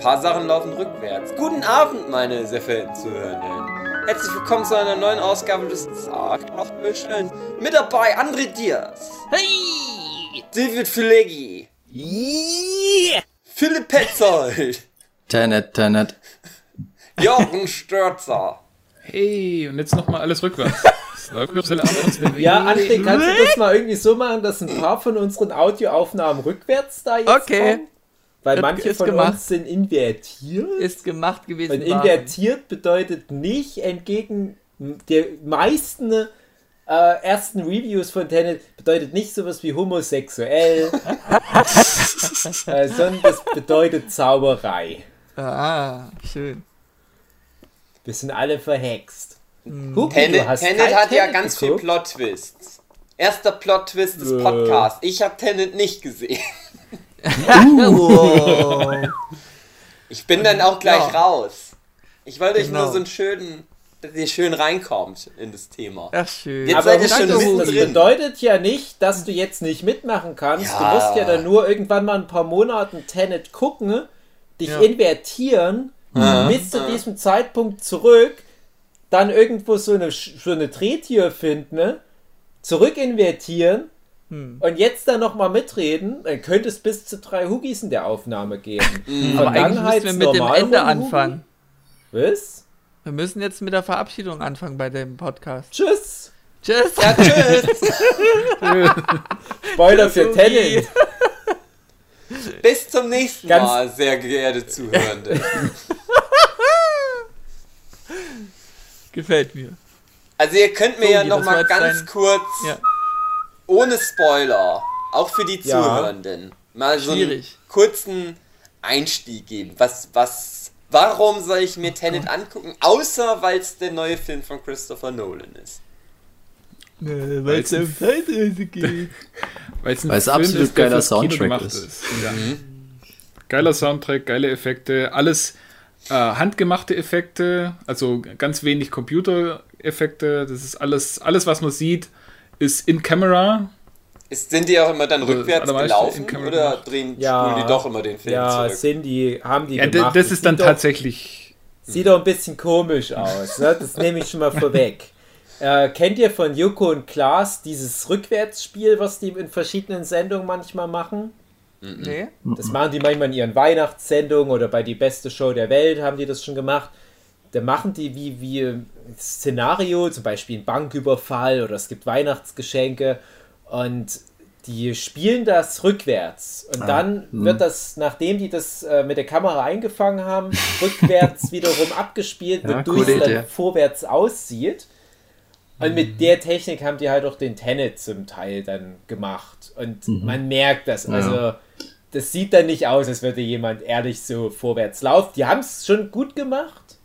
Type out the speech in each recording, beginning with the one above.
paar Sachen laufen rückwärts. Guten Abend, meine sehr verehrten Zuhörenden. Herzlich willkommen zu einer neuen Ausgabe des Sarglochbüschens. Mit dabei André Diaz. Hey! David Fileggi. Yeah! Philipp Petzold. Tenet, Tenet. Jochen Störzer. Hey, und jetzt nochmal alles rückwärts. ja, André, kannst du das mal irgendwie so machen, dass ein paar von unseren Audioaufnahmen rückwärts da jetzt Okay. kommen? Weil Ist- manche von gemacht. uns sind invertiert. Ist gemacht gewesen. Und invertiert bedeutet nicht entgegen der meisten äh, ersten Reviews von Tenet bedeutet nicht sowas wie homosexuell, äh, sondern das bedeutet Zauberei. Ah, schön. Wir sind alle verhext. Hm. Huki, Tenet, Tenet kein hat ja Tenet ganz viel geguckt? Plot-Twists. Erster Plot-Twist des Äh. Podcasts. Ich habe Tenet nicht gesehen. Ich bin dann auch gleich Ja. raus. Ich wollte euch Genau. nur so einen schönen, dass ihr schön reinkommt in das Thema. Ach, schön. Jetzt Aber seid ihr das, schon das bedeutet ja nicht, dass du jetzt nicht mitmachen kannst. Ja. Du musst ja dann nur irgendwann mal ein paar Monaten Tenet gucken, dich Ja. invertieren, bis zu diesem Zeitpunkt zurück, dann irgendwo so eine, so eine Drehtür finden, ne? zurück invertieren Hm. und jetzt dann nochmal mitreden, dann könnte es bis zu drei Hugis in der Aufnahme geben. Aber eigentlich müssen wir mit dem Ende anfangen. Was? Wir müssen jetzt mit der Verabschiedung anfangen bei dem Podcast. Tschüss! Tschüss. Ja, tschüss. Spoiler für. Tenet! Bis zum nächsten Ganz- Mal, sehr geehrte Zuhörende. Gefällt mir. Also ihr könnt mir So, ja das noch war mal jetzt ganz dein- kurz, Ja. Ohne Spoiler, auch für die Ja. Zuhörenden, mal so einen Schwierig. kurzen Einstieg geben. Was, was, warum soll ich mir Tenet angucken, außer weil es der neue Film von Christopher Nolan ist? Weil Weil's um Zeitreise geht. Weil es ein Mhm. Film Weil es ist, absolut der geiler Soundtrack gemacht ist. Ja. Geiler Soundtrack, geile Effekte, alles äh, handgemachte Effekte, also ganz wenig Computereffekte. Das ist alles, alles was man sieht, ist in Camera. Ist, sind die auch immer dann Also, rückwärts gelaufen oder drehen Ja. spulen die doch immer den Film Ja, zurück? sind die, haben die Ja, gemacht. das ist dann doch- tatsächlich. Sieht doch ein bisschen komisch aus, ne? das nehme ich schon mal vorweg. Äh, kennt ihr von Joko und Klaas dieses Rückwärtsspiel, was die in verschiedenen Sendungen manchmal machen? Nee? Das machen die manchmal in ihren Weihnachtssendungen oder bei Die beste Show der Welt haben die das schon gemacht. Da machen die wie, wie Szenario, zum Beispiel ein Banküberfall oder es gibt Weihnachtsgeschenke und die spielen das rückwärts. Und dann wird das, nachdem die das äh, mit der Kamera eingefangen haben, rückwärts wiederum abgespielt, Ja, wodurch es dann vorwärts aussieht. Und mit der Technik haben die halt auch den Tenet zum Teil dann gemacht. Und man merkt das. Also, das sieht dann nicht aus, als würde jemand ehrlich so vorwärts laufen. Die haben es schon gut gemacht,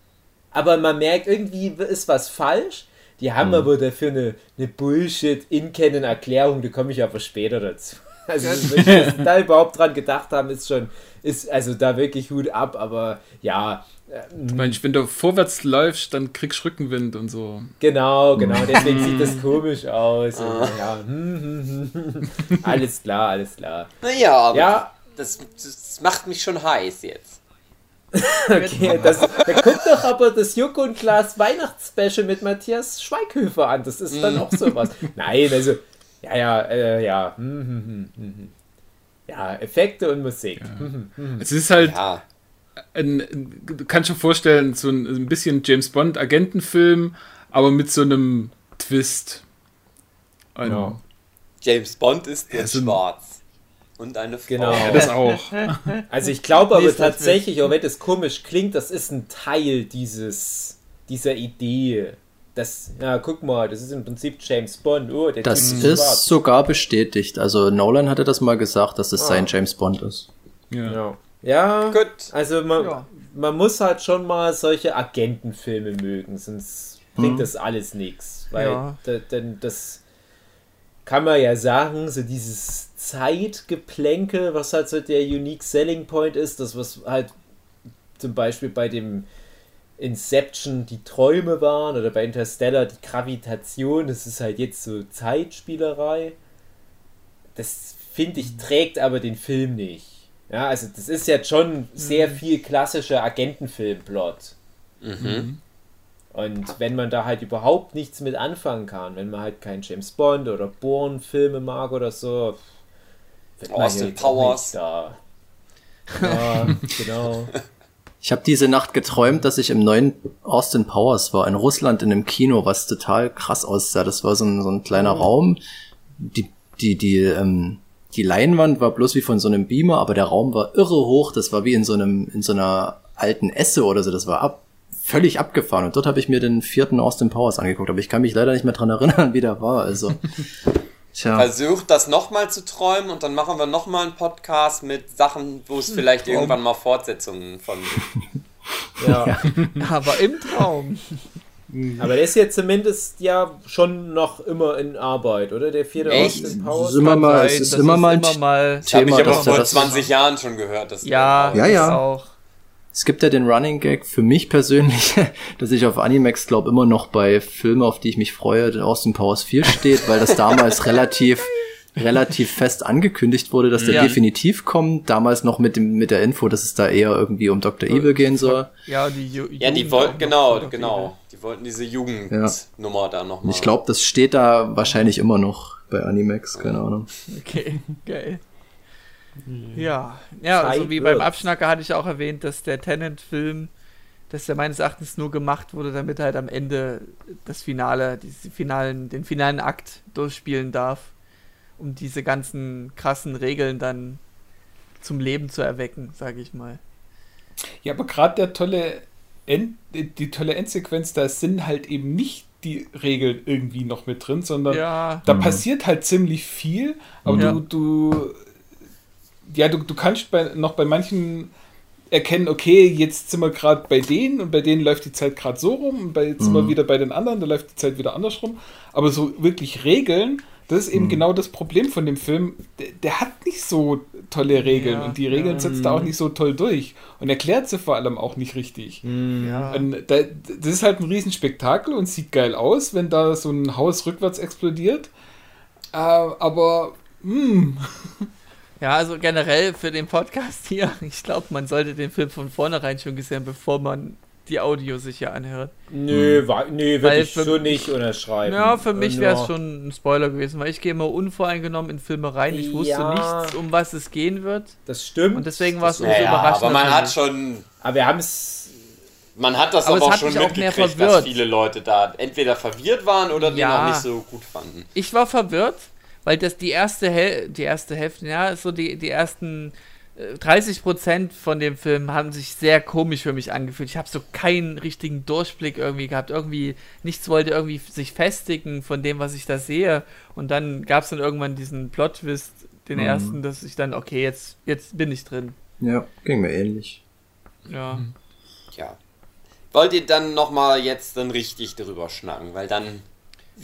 aber man merkt, irgendwie ist was falsch. Die haben aber dafür eine, eine Bullshit-In-Canon-Erklärung, da komme ich aber später dazu. Also, wenn wir da überhaupt dran gedacht haben, ist schon, ist also da wirklich Hut ab, aber ja, Ich meine, wenn du vorwärts läufst, dann kriegst du Rückenwind und so. Genau, genau, deswegen sieht das komisch aus. Und, ja, hm, hm, hm, hm. alles klar, alles klar. Naja, aber Ja, das, das macht mich schon heiß jetzt. okay, das, da guckt doch aber das Joko und Klaas Weihnachtsspecial mit Matthias Schweighöfer an. Das ist dann auch sowas. Nein, also, ja, ja, äh, ja. Hm, hm, hm. Ja, Effekte und Musik. Hm. Es ist halt, Ja, ein, du kannst dir vorstellen, so ein, ein bisschen James Bond Agentenfilm, aber mit so einem Twist. Ja. James Bond ist Ja, so ein- schwarz. Und eine Frau. Genau. Ja, das auch. Also ich glaube aber tatsächlich, auch wenn das komisch klingt, das ist ein Teil dieses, dieser Idee. Das, ja, guck mal, das ist im Prinzip James Bond. Oh, der Das Typ ist schwarz. sogar bestätigt. Also Nolan hatte das mal gesagt, dass es Ah. sein James Bond ist. Ja. Ja, ja Gut. also man, Ja. man muss halt schon mal solche Agentenfilme mögen, sonst bringt Mhm. das alles nichts. Weil Ja. da, denn das kann man ja sagen, so dieses Zeitgeplänkel, was halt so der Unique Selling Point ist, das was halt zum Beispiel bei dem Inception die Träume waren oder bei Interstellar die Gravitation, das ist halt jetzt so Zeitspielerei. Das finde ich trägt aber den Film nicht. Ja, also das ist jetzt schon sehr viel klassischer Agentenfilmplot. Mhm. Und wenn man da halt überhaupt nichts mit anfangen kann, wenn man halt keinen James Bond oder Bourne-Filme mag oder so, wird Austin Powers. Da. Ja, genau. Ich habe diese Nacht geträumt, dass ich im neuen Austin Powers war, in Russland in einem Kino, was total krass aussah. Das war so ein, so ein kleiner oh. Raum. Die, die, die, ähm, die Leinwand war bloß wie von so einem Beamer, aber der Raum war irre hoch. Das war wie in so einem, in so einer alten Esse oder so. Das war ab, völlig abgefahren. Und dort habe ich mir den vierten Austin Powers angeguckt, aber ich kann mich leider nicht mehr dran erinnern, wie der war. Also. Tja. Versucht das nochmal zu träumen und dann machen wir nochmal einen Podcast mit Sachen, wo es vielleicht Traum. irgendwann mal Fortsetzungen von gibt. ja. ja. Aber im Traum. Aber der ist jetzt zumindest ja schon noch immer in Arbeit, oder? Der vierte Echt? Austin Powers. Ist immer mal, es ist immer mal ein immer mal Thema. Habe ich aber vor 20 Jahren schon gehört. Dass ja, ja, ja. Auch. Es gibt ja den Running Gag für mich persönlich, dass ich auf Animax glaube immer noch bei Filmen, auf die ich mich freue, Austin Powers 4 steht, weil das damals relativ relativ fest angekündigt wurde, dass der ja. definitiv kommt. Damals noch mit dem mit der Info, dass es da eher irgendwie um Dr. Evil gehen soll. Ja, die Ju Ja, die wollten genau, genau. Die wollten diese Jugendnummer ja. da noch mal. Ich glaube, das steht da wahrscheinlich immer noch bei Animax, keine Ahnung. Okay, geil. Ja, ja, so also wie beim Abschnacker hatte ich auch erwähnt, dass der Tenant-Film, dass der meines Erachtens nur gemacht wurde, damit er halt am Ende das Finale, diese finalen, den finalen Akt durchspielen darf, um diese ganzen krassen Regeln dann zum Leben zu erwecken, sage ich mal. Ja, aber gerade der tolle End, die tolle Endsequenz, da sind halt eben nicht die Regeln irgendwie noch mit drin, sondern ja. da mhm. passiert halt ziemlich viel, aber ja. du, du ja, du, du kannst bei, noch bei manchen erkennen, okay, jetzt sind wir gerade bei denen und bei denen läuft die Zeit gerade so rum und bei, jetzt mhm. sind wir mhm. wieder bei den anderen, da läuft die Zeit wieder andersrum. Aber so wirklich Regeln, das ist eben mhm. genau das Problem von dem Film. Der, der hat nicht so tolle Regeln ja, und die Regeln ja. setzt er auch nicht so toll durch und erklärt sie vor allem auch nicht richtig. Mhm. Ja. Da, das ist halt ein Riesenspektakel und sieht geil aus, wenn da so ein Haus rückwärts explodiert. Äh, aber, mh. Ja, also generell für den Podcast hier, ich glaube, man sollte den Film von vornherein schon gesehen, bevor man die Audio sich hier anhört. Nö, hm. nö würde ich so nicht unterschreiben. Ja, für mich wäre es schon ein Spoiler gewesen, weil ich gehe immer unvoreingenommen in Filme rein. Ich wusste ja, nichts, um was es gehen wird. Das stimmt. Und deswegen war es umso ja, überraschend. Aber man hat schon. Aber wir haben es. Man hat das aber, aber auch schon mitgekriegt, dass viele Leute da entweder verwirrt waren oder ja, den auch nicht so gut fanden. Ich war verwirrt, weil das die erste, Hel die erste Hälfte, ja, so die, die ersten 30 äh, Prozent von dem Film haben sich sehr komisch für mich angefühlt. Ich habe so keinen richtigen Durchblick irgendwie gehabt. Irgendwie, nichts wollte irgendwie sich festigen von dem, was ich da sehe. Und dann gab es dann irgendwann diesen Plot-Twist, den mhm. ersten, dass ich dann, okay, jetzt, jetzt bin ich drin. Ja, ging mir ähnlich. Ja. Ja. Wollt ihr dann nochmal jetzt dann richtig drüber schnacken? Weil dann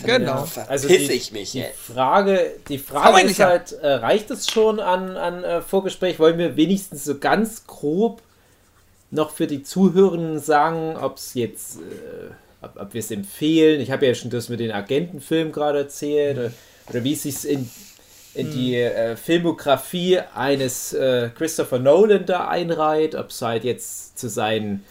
Genau. Also die, ich mich die Frage, die Frage ist halt, äh, reicht es schon an, an äh, Vorgespräch? Wollen wir wenigstens so ganz grob noch für die Zuhörenden sagen, ob es jetzt, äh, ob, ob wir es empfehlen? Ich habe ja schon das mit den Agentenfilmen gerade erzählt, oder, oder wie es sich in, in hm. die äh, Filmografie eines äh, Christopher Nolan da einreiht, ob es halt jetzt zu seinen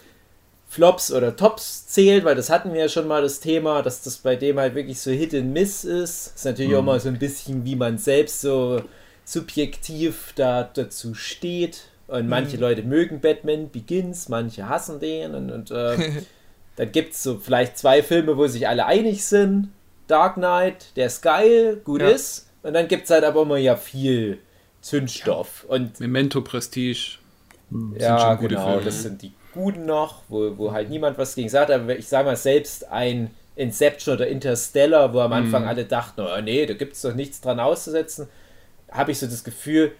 Flops oder Tops zählt, weil das hatten wir ja schon mal das Thema, dass das bei dem halt wirklich so Hit and Miss ist. Ist natürlich mhm. auch mal so ein bisschen, wie man selbst so subjektiv da dazu steht. Und manche mhm. Leute mögen Batman Begins, manche hassen den. Und, und äh, dann gibt es so vielleicht zwei Filme, wo sich alle einig sind. Dark Knight, der ist geil, gut ja. ist. Und dann gibt es halt aber immer ja viel Zündstoff. Und Memento Prestige. Ja, genau, Filme. das sind die guten noch, wo, wo halt niemand was gegen sagt, aber ich sage mal selbst ein Inception oder Interstellar, wo am Anfang mm. alle dachten, oh nee, da gibt es doch nichts dran auszusetzen, habe ich so das Gefühl,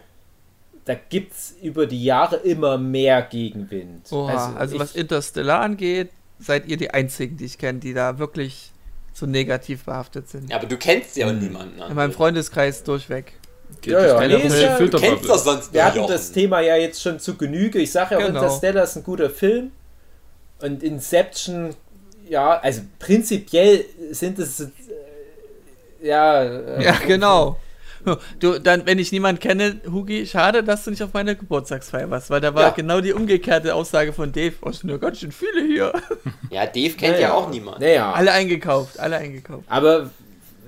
da gibt es über die Jahre immer mehr Gegenwind. Oha, also, also was Interstellar angeht, seid ihr die Einzigen, die ich kenne, die da wirklich so negativ behaftet sind. Ja, aber du kennst ja mhm. niemanden. In meinem Freundeskreis durchweg. Geht ja, ja. Nee, ja, du kennst das sonst Wir hatten das Thema ja jetzt schon zu Genüge. Ich sage ja genau. Interstellar ist ein guter Film. Und Inception, ja, also prinzipiell sind es, äh, ja. Äh, ja, genau. Du, dann, wenn ich niemanden kenne, Hugi, schade, dass du nicht auf meiner Geburtstagsfeier warst, weil da war Ja. genau die umgekehrte Aussage von Dave. Oh, es sind ja ganz schön viele hier. Ja, Dave kennt ja auch niemand. Naja. Alle eingekauft, alle eingekauft. Aber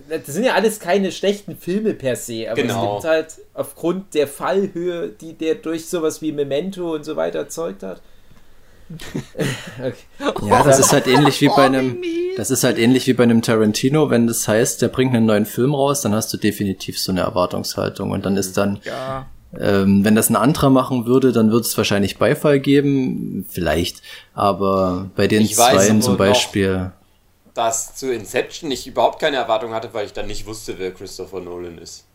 das sind ja alles keine schlechten Filme per se, aber Genau. es gibt halt aufgrund der Fallhöhe, die der durch sowas wie Memento und so weiter erzeugt hat. okay. Ja, das ist halt ähnlich wie bei einem, das ist halt ähnlich wie bei einem Tarantino, wenn das heißt, der bringt einen neuen Film raus, dann hast du definitiv so eine Erwartungshaltung und dann ist dann, Ja. ähm, wenn das ein anderer machen würde, dann würde es wahrscheinlich Beifall geben, vielleicht, aber bei den Ich zweien zum noch- Dass zu Inception ich überhaupt keine Erwartung hatte, weil ich dann nicht wusste, wer Christopher Nolan ist.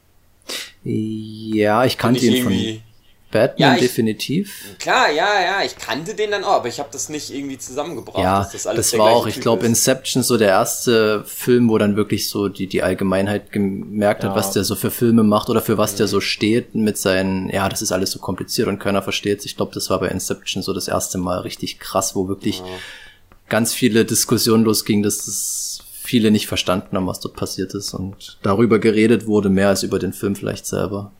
ja, ich kannte ich ihn von. Batman Ja, ich- definitiv. Klar, ja, ja, ich kannte den dann auch, aber ich habe das nicht irgendwie zusammengebracht. Ja, dass das, alles der war auch, ich glaube, ist. Inception so der erste Film, wo dann wirklich so die, die Allgemeinheit gemerkt hat, Ja. was der so für Filme macht oder für was der so steht mit seinen, ja, das ist alles so kompliziert und keiner versteht Ich glaube, das war bei Inception so das erste Mal richtig krass, wo wirklich ganz viele Diskussionen losging, dass das viele nicht verstanden haben, was dort passiert ist und darüber geredet wurde, mehr als über den Film vielleicht selber.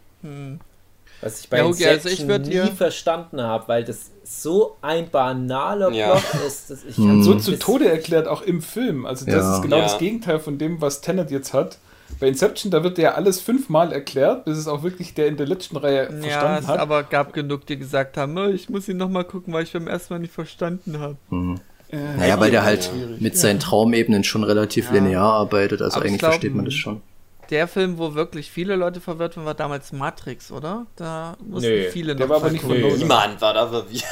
Was ich bei Ja, okay, also Inception ich würd nie verstanden habe, weil das so ein banaler Ja. Plot ist. Dass ich Hm. So zu Tode erklärt, auch im Film. Also das Ja. ist genau Ja. das Gegenteil von dem, was Tenet jetzt hat. Bei Inception, da wird ja alles fünfmal erklärt, bis es auch wirklich der in der letzten Reihe Ja, verstanden es hat. aber gab genug, die gesagt haben, "Oh, ich muss ihn nochmal gucken, weil ich beim ersten Mal nicht verstanden habe. Naja, weil der halt schwierig. mit seinen Traumebenen schon relativ Ja. linear arbeitet, also Aber ich eigentlich glaub, versteht man das schon. Der Film, wo wirklich viele Leute verwirrt waren, war damals Matrix, oder? Da mussten Nee, viele der noch war aber nicht. Nolan. Niemand war da verwirrt.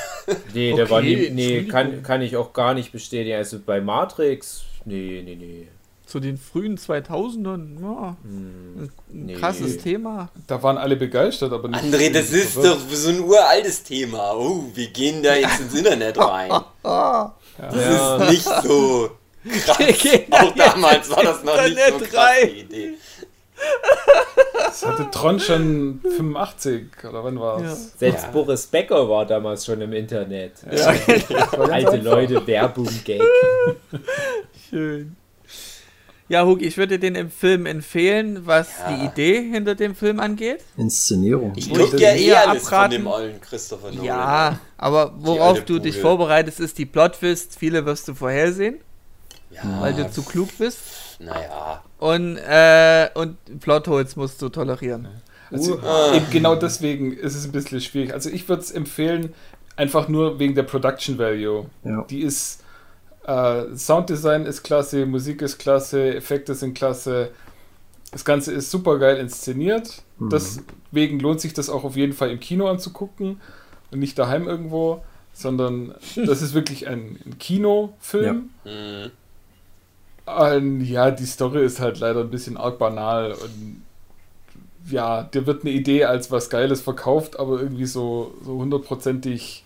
Nee, der war Okay, nie, nee kann, kann ich auch gar nicht bestätigen. Also bei Matrix, nee, nee, nee. Zu den frühen 2000ern, ja. Hm, Ein nee. krasses Thema. Da waren alle begeistert, aber nicht. André, das ist verwirrt. doch so ein uraltes Thema. Oh, wir gehen da jetzt ins Internet rein. Ah, Das ist nicht so krass. Auch damals war das noch nicht so krass, die Idee. Das hatte Tron schon 85 oder wann war es? Selbst Ja. Boris Becker war damals schon im Internet. ja, Alte Leute, Werbung-Gag. schön. Ja, Hugi, ich würde dir den im Film empfehlen, was Ja. die Idee hinter dem Film angeht. Inszenierung. Ich ich guck ja dir eh eher alles von abraten- dem ollen Christopher Nolan. Ja, aber worauf du dich Bude. vorbereitest, ist die Plot-Twist. Viele wirst du vorhersehen, ja weil du zu klug bist. Naja. Und, äh, und Plotholes musst du tolerieren. Also, Ah. eben genau deswegen ist es ein bisschen schwierig. Also ich würde es empfehlen, einfach nur wegen der Production Value. Ja. Die ist, äh, Sounddesign ist klasse, Musik ist klasse, Effekte sind klasse. Das Ganze ist super geil inszeniert. Deswegen lohnt sich das auch auf jeden Fall im Kino anzugucken und nicht daheim irgendwo, sondern das ist wirklich ein, ein Kinofilm. Hm. Ähm, ja, die Story ist halt leider ein bisschen arg banal und ja, dir wird eine Idee als was Geiles verkauft, aber irgendwie so so hundertprozentig.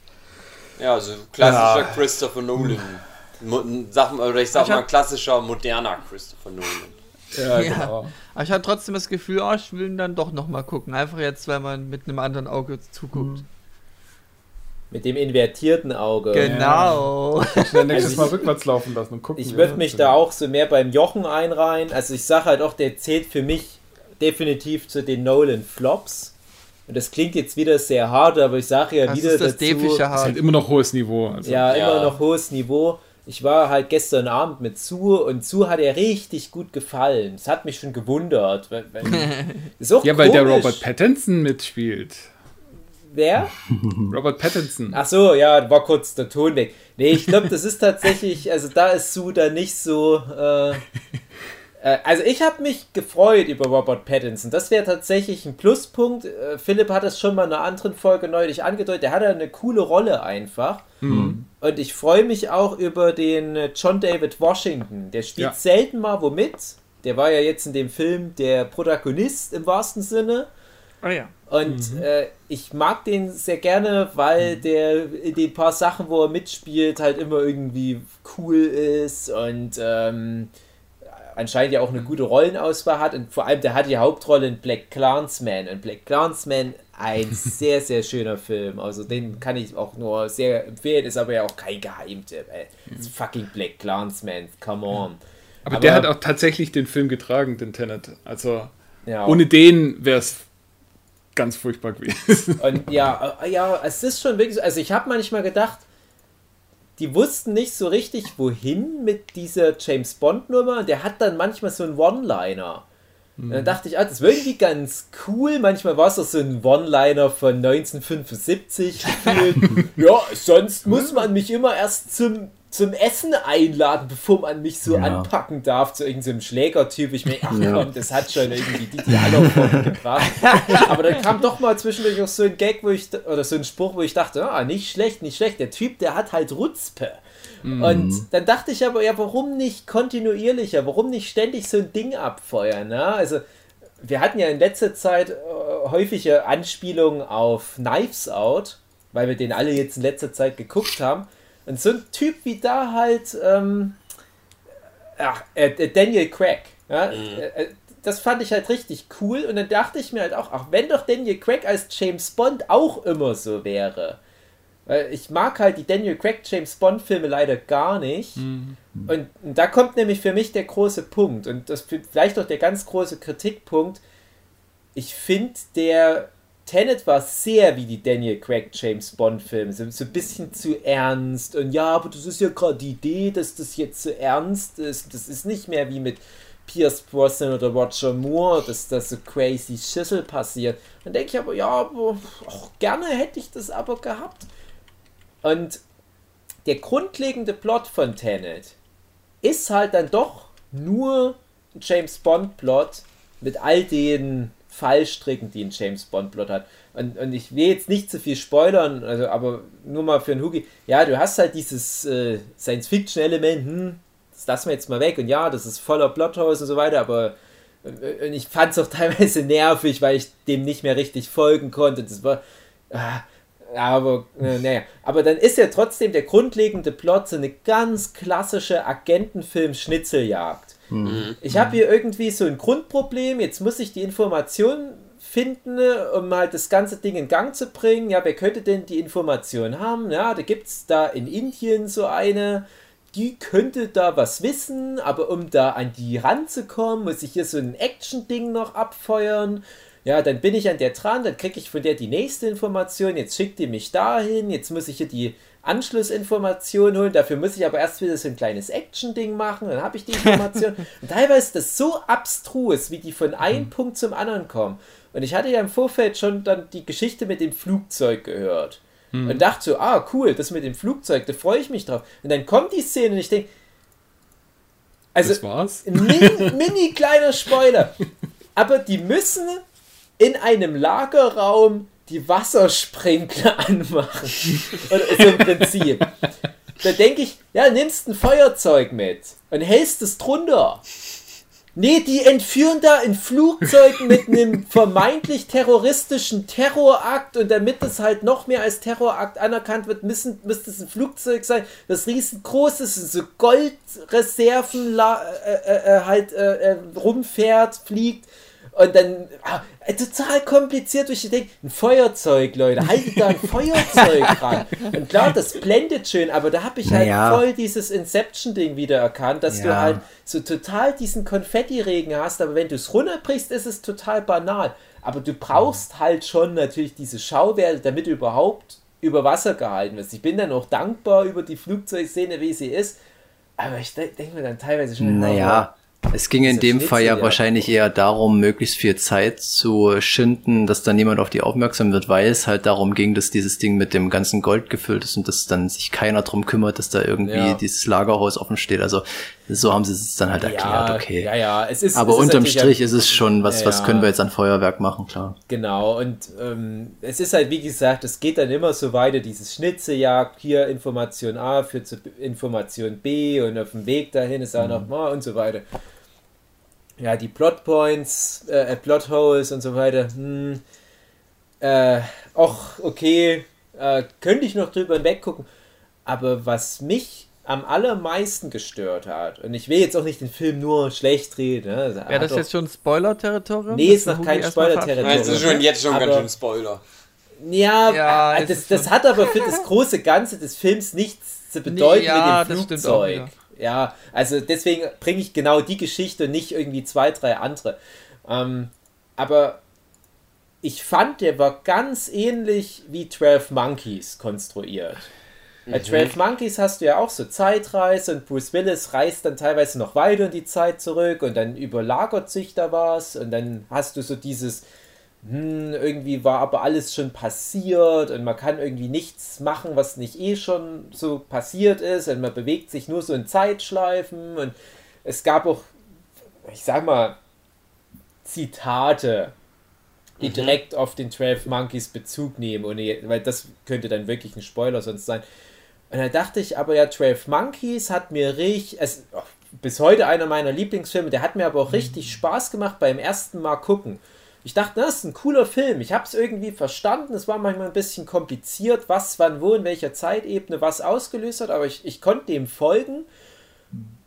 Ja, also klassischer Ja. Christopher Nolan. Sag mal, oder ich sag Ich mal klassischer, moderner Christopher Nolan. Ja, Ja. genau. Aber ich hatte trotzdem das Gefühl, oh, ich will ihn dann doch nochmal gucken. Einfach jetzt, weil man mit einem anderen Auge zuguckt. Mit dem invertierten Auge. Genau. Schnell nächstes Also Mal rückwärts laufen lassen und gucken. Ich würde das mich da auch so mehr beim Jochen einreihen. Also ich sage halt auch, der zählt für mich definitiv zu den Nolan Flops. Und das klingt jetzt wieder sehr hart, aber ich sage ja Das wieder ist das dazu, däfische ist halt immer noch hohes Niveau. Also. ja, Ja. immer noch hohes Niveau. Ich war halt gestern Abend mit Zu und Zu hat er richtig gut gefallen. Es hat mich schon gewundert. Weil, weil, ist auch Ja, weil der komisch. Robert Pattinson mitspielt. Wer? Robert Pattinson. Ach so, ja, war kurz der Ton weg. Nee, ich glaube, das ist tatsächlich, also da ist Sue da nicht so. Äh, äh, also ich habe mich gefreut über Robert Pattinson. Das wäre tatsächlich ein Pluspunkt. Äh, Philipp hat es schon mal in einer anderen Folge neulich angedeutet. Der hat ja eine coole Rolle einfach. Und ich freue mich auch über den äh, John David Washington. Der spielt Ja. selten mal womit. Der war ja jetzt in dem Film der Protagonist im wahrsten Sinne. Oh ja. Und äh, ich mag den sehr gerne, weil der in den paar Sachen, wo er mitspielt, halt immer irgendwie cool ist und ähm, anscheinend ja auch eine gute Rollenauswahl hat. Und vor allem, der hat die Hauptrolle in Black Clansman. Und Black Clansman, ein sehr, sehr schöner Film. Also den kann ich auch nur sehr empfehlen, ist aber ja auch kein Geheimtipp. Ey. Ist fucking Black Clansman, come on. Aber, der hat auch tatsächlich den Film getragen, den Tenet. Also Ja. Ohne den wäre es ganz furchtbar gewesen. Und ja, äh, ja, es ist schon wirklich so. Also ich habe manchmal gedacht, die wussten nicht so richtig, wohin mit dieser James Bond-Nummer. Der hat dann manchmal so einen One-Liner. Mhm. Dann dachte ich, ah, das war irgendwie ganz cool. Manchmal war es auch so ein One-Liner von 1975 ja, sonst muss man mich immer erst zum zum Essen einladen, bevor man mich so ja. anpacken darf zu irgendeinem Schlägertyp. Ich mir, ach ja. komm, das hat schon irgendwie die Dialog gebracht. Aber dann kam doch mal zwischendurch auch so ein Gag, wo ich, oder so ein Spruch, wo ich dachte, ah, nicht schlecht, nicht schlecht. Der Typ, der hat halt Rutzpe. Mhm. Und dann dachte ich aber, ja, warum nicht kontinuierlicher? Warum nicht ständig so ein Ding abfeuern? Ne? Also, wir hatten ja in letzter Zeit äh, häufige Anspielungen auf Knives Out, weil wir den alle jetzt in letzter Zeit geguckt haben. Und so ein Typ wie da halt, ähm, ach, äh, Daniel Craig, ja, mhm. äh, das fand ich halt richtig cool. Und dann dachte ich mir halt auch, ach, wenn doch Daniel Craig als James Bond auch immer so wäre. Weil ich mag halt die Daniel Craig James Bond Filme leider gar nicht. Mhm. Und, und, da kommt nämlich für mich der große Punkt. Und das vielleicht auch der ganz große Kritikpunkt. Ich finde, der Tenet war sehr wie die Daniel Craig James Bond Filme, so, so ein bisschen zu ernst und ja, aber das ist ja gerade die Idee, dass das jetzt so ernst ist. Das ist nicht mehr wie mit Pierce Brosnan oder Roger Moore, dass das so crazy Schüssel passiert. Dann denke ich aber, ja, aber auch gerne hätte ich das aber gehabt. Und der grundlegende Plot von Tenet ist halt dann doch nur ein James Bond Plot mit all den Fallstricken, die ein James Bond-Plot hat. Und, und ich will jetzt nicht zu viel spoilern, also, aber nur mal für einen Hookie. Ja, du hast halt dieses äh, Science-Fiction-Element, hm, das lassen wir jetzt mal weg. Und ja, das ist voller Plothouse und so weiter, aber äh, und ich fand es auch teilweise nervig, weil ich dem nicht mehr richtig folgen konnte. Das war. Ah, aber, äh, naja. Aber dann ist ja trotzdem der grundlegende Plot so eine ganz klassische Agentenfilm-Schnitzeljagd. Mhm. Ich habe hier irgendwie so ein Grundproblem, jetzt muss ich die Information finden, um halt das ganze Ding in Gang zu bringen. Ja, wer könnte denn die Information haben? Ja, da gibt es da in Indien so eine, die könnte da was wissen, aber um da an die ranzukommen, muss ich hier so ein Action-Ding noch abfeuern. Ja, dann bin ich an der dran, dann kriege ich von der die nächste Information, jetzt schickt die mich dahin, jetzt muss ich hier die Anschlussinformationen holen. Dafür muss ich aber erst wieder so ein kleines Action-Ding machen. Dann habe ich die Information. und teilweise ist das so abstrus, wie die von einem mhm. Punkt zum anderen kommen. Und ich hatte ja im Vorfeld schon dann die Geschichte mit dem Flugzeug gehört. Mhm. Und dachte so, ah, cool, das mit dem Flugzeug, da freue ich mich drauf. Und dann kommt die Szene und ich denke, also, das war's? Mini, mini kleiner Spoiler. aber die müssen in einem Lagerraum die Wassersprinkler anmachen. Oder so im Prinzip. Da denke ich, ja, nimmst ein Feuerzeug mit und hältst es drunter. Nee, die entführen da ein Flugzeug mit einem vermeintlich terroristischen Terrorakt und damit das halt noch mehr als Terrorakt anerkannt wird, müssen, müsste es ein Flugzeug sein, das riesengroß ist, so Goldreserven äh, äh, äh, halt äh, äh, rumfährt, fliegt und dann, ah, total kompliziert, wo ich denke, ein Feuerzeug, Leute, haltet da ein Feuerzeug dran. Und klar, das blendet schön, aber da habe ich halt naja. voll dieses Inception-Ding wieder erkannt, dass ja. du halt so total diesen Konfetti-Regen hast, aber wenn du es runterbrichst, ist es total banal. Aber du brauchst halt schon natürlich diese Schauwerte, damit du überhaupt über Wasser gehalten wirst. Ich bin dann auch dankbar über die Flugzeugszene, wie sie ist, aber ich denke mir dann teilweise schon, naja. Es ging in dem Fall ja, wahrscheinlich eher darum, möglichst viel Zeit zu schinden, dass dann niemand auf die aufmerksam wird, weil es halt darum ging, dass dieses Ding mit dem ganzen Gold gefüllt ist und dass dann sich keiner drum kümmert, dass da irgendwie ja. dieses Lagerhaus offen steht. Also so haben sie es dann halt erklärt, ja, okay. Ja, ja, es ist. Aber es unterm ist Strich ist es schon, was, ja, was können wir jetzt an Feuerwerk machen, klar. Genau, und ähm, es ist halt, wie gesagt, es geht dann immer so weiter, dieses Schnitzejagd, hier Information A führt zu Information B und auf dem Weg dahin ist auch mhm. noch mal und so weiter ja, die Plotpoints, äh, äh, Plotholes und so weiter, hm, äh, auch okay, äh, könnte ich noch drüber hinweggucken. Aber was mich am allermeisten gestört hat, und ich will jetzt auch nicht den Film nur schlecht reden. Ne? Wäre das jetzt schon Spoiler-Territorium? Nee, ist noch kein Spoiler-Territorium. Das ist schon jetzt schon aber, ganz schön Spoiler. Ja, ja äh, das, das hat aber für das große Ganze des Films nichts zu bedeuten nee, ja, mit dem Flugzeug. Ja, also deswegen bringe ich genau die Geschichte und nicht irgendwie zwei, drei andere. Ähm, aber ich fand, der war ganz ähnlich wie 12 Monkeys konstruiert. Bei 12 Monkeys hast du ja auch so Zeitreise und Bruce Willis reist dann teilweise noch weiter in die Zeit zurück und dann überlagert sich da was und dann hast du so dieses, hm, irgendwie war aber alles schon passiert und man kann irgendwie nichts machen, was nicht eh schon so passiert ist und man bewegt sich nur so in Zeitschleifen und es gab auch, ich sag mal, Zitate, die direkt auf den 12 Monkeys Bezug nehmen, ohne, weil das könnte dann wirklich ein Spoiler sonst sein. Und da dachte ich aber ja, 12 Monkeys hat mir richtig, es, oh, bis heute einer meiner Lieblingsfilme, der hat mir aber auch richtig Spaß gemacht beim ersten Mal gucken. Ich dachte, das ist ein cooler Film. Ich habe es irgendwie verstanden. Es war manchmal ein bisschen kompliziert, was, wann, wo, in welcher Zeitebene was ausgelöst hat, aber ich, ich konnte dem folgen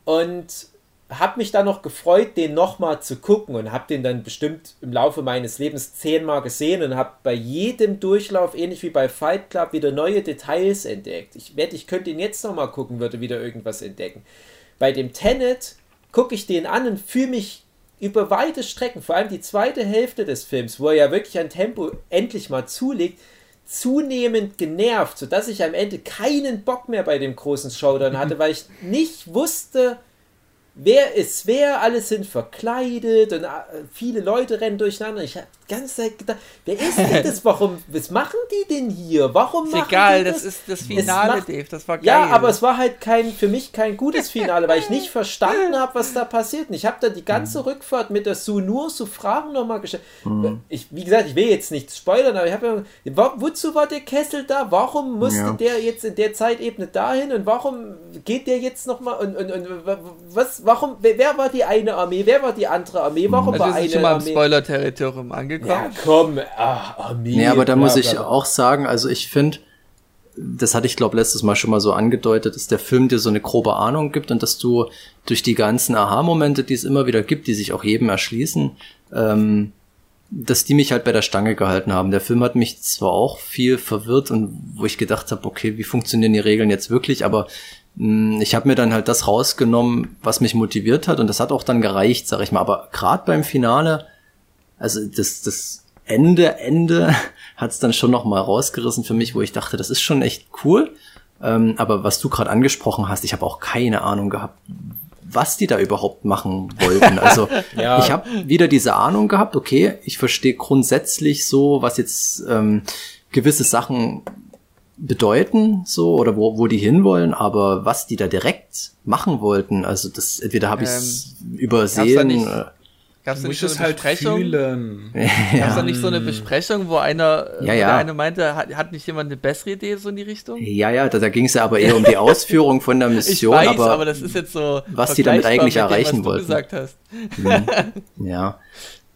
und habe mich dann noch gefreut, den nochmal zu gucken und habe den dann bestimmt im Laufe meines Lebens zehnmal gesehen und habe bei jedem Durchlauf, ähnlich wie bei Fight Club, wieder neue Details entdeckt. Ich wette, ich könnte ihn jetzt nochmal gucken, würde wieder irgendwas entdecken. Bei dem Tenet gucke ich den an und fühle mich über weite Strecken, vor allem die zweite Hälfte des Films, wo er ja wirklich ein Tempo endlich mal zulegt, zunehmend genervt, sodass ich am Ende keinen Bock mehr bei dem großen Showdown hatte, weil ich nicht wusste, wer ist wer, alle sind verkleidet und äh, viele Leute rennen durcheinander. Ich ganze Zeit gedacht, wer ist denn das? Warum, was machen die denn hier? Warum Ist machen egal, die das das? ist das Finale, macht- Dave. Das war geil. Ja, aber es war halt kein, für mich kein gutes Finale, weil ich nicht verstanden habe, was da passiert. Und ich habe da die ganze Rückfahrt mit der Sue nur so Fragen nochmal gestellt. Ich, wie gesagt, ich will jetzt nichts spoilern, aber ich habe ja, wozu war der Kessel da? Warum musste Ja. der jetzt in der Zeitebene dahin und warum geht der jetzt nochmal und, und, und wa- was, warum, wer, wer war die eine Armee, wer war die andere Armee, warum also war eine schon mal im Armee? Spoiler-Territorium angekommen. Ja, komm, ah, Armee. Nee, aber da muss ich auch sagen, also ich finde, das hatte ich glaube letztes Mal schon mal so angedeutet, dass der Film dir so eine grobe Ahnung gibt und dass du durch die ganzen Aha-Momente, die es immer wieder gibt, die sich auch jedem erschließen, ähm, dass die mich halt bei der Stange gehalten haben. Der Film hat mich zwar auch viel verwirrt und wo ich gedacht habe, okay, wie funktionieren die Regeln jetzt wirklich, aber mh, ich habe mir dann halt das rausgenommen, was mich motiviert hat und das hat auch dann gereicht, sag ich mal. Aber gerade beim Finale, also das, das Ende, Ende hat's dann schon noch mal rausgerissen für mich, wo ich dachte, das ist schon echt cool. Ähm, aber was du gerade angesprochen hast, ich habe auch keine Ahnung gehabt, was die da überhaupt machen wollten. Also Ja. ich habe wieder diese Ahnung gehabt, okay, ich verstehe grundsätzlich so, was jetzt ähm, gewisse Sachen bedeuten, so, oder wo, wo die hinwollen, aber was die da direkt machen wollten, also das, entweder habe ich es übersehen. Gab es Du nicht musst so eine es halt Besprechung? fühlen. Gab es da nicht so eine Besprechung, wo einer, äh, Ja, ja. der eine meinte, hat, hat nicht jemand eine bessere Idee so in die Richtung? Ja, ja, da, da ging es ja aber eher um die Ausführung von der Ich Mission, weiß, aber, aber, das ist jetzt so. was die damit eigentlich mit dem, erreichen was du wollten. gesagt hast. ja.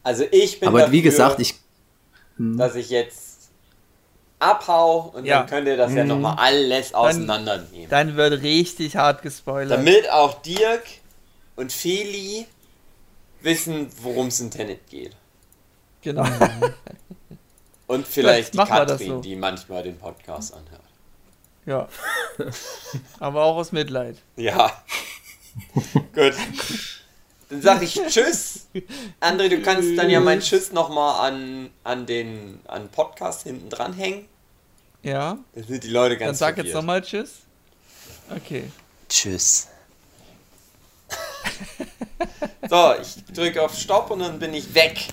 Also ich bin Aber dafür, wie gesagt, ich dass ich jetzt abhau und Ja. dann könnt ihr das ja nochmal alles auseinandernehmen. Dann wird richtig hart gespoilert. Damit auch Dirk und Feli wissen, worum es in Tenet geht. genau. Und vielleicht die Katrin, so. die manchmal den Podcast anhört. ja. Aber auch aus Mitleid. Ja. Gut. Dann sag ich Tschüss. André, du kannst dann ja meinen Tschüss nochmal an, an den an Podcast hinten dran hängen. Ja. Dann sind die Leute Dann ganz sag jetzt verwirrt. nochmal Tschüss. Okay. Tschüss. so, ich drücke auf Stopp und dann bin ich weg.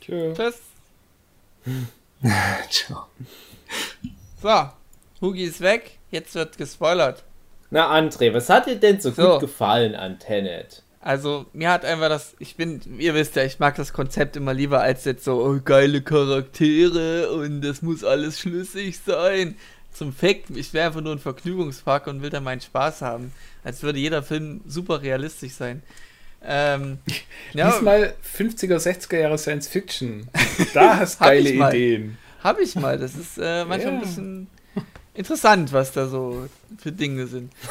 Tschö. Tschüss. Ciao. So. Hugi ist weg. Jetzt wird gespoilert. Na, André, was hat dir denn so, So. gut gefallen an Tenet? Also, mir hat einfach das, ich bin, ihr wisst ja, ich mag das Konzept immer lieber als jetzt so, oh, geile Charaktere und das muss alles schlüssig sein. Zum Fakt, ich wäre einfach nur ein Vergnügungspark und will da meinen Spaß haben. Als würde jeder Film super realistisch sein. Ähm, ja, Diesmal 50er, 60er Jahre Science Fiction. Da hast Hab geile mal. Ideen. hab ich mal. Das ist äh, manchmal ein Ja. bisschen interessant, was da so für Dinge sind.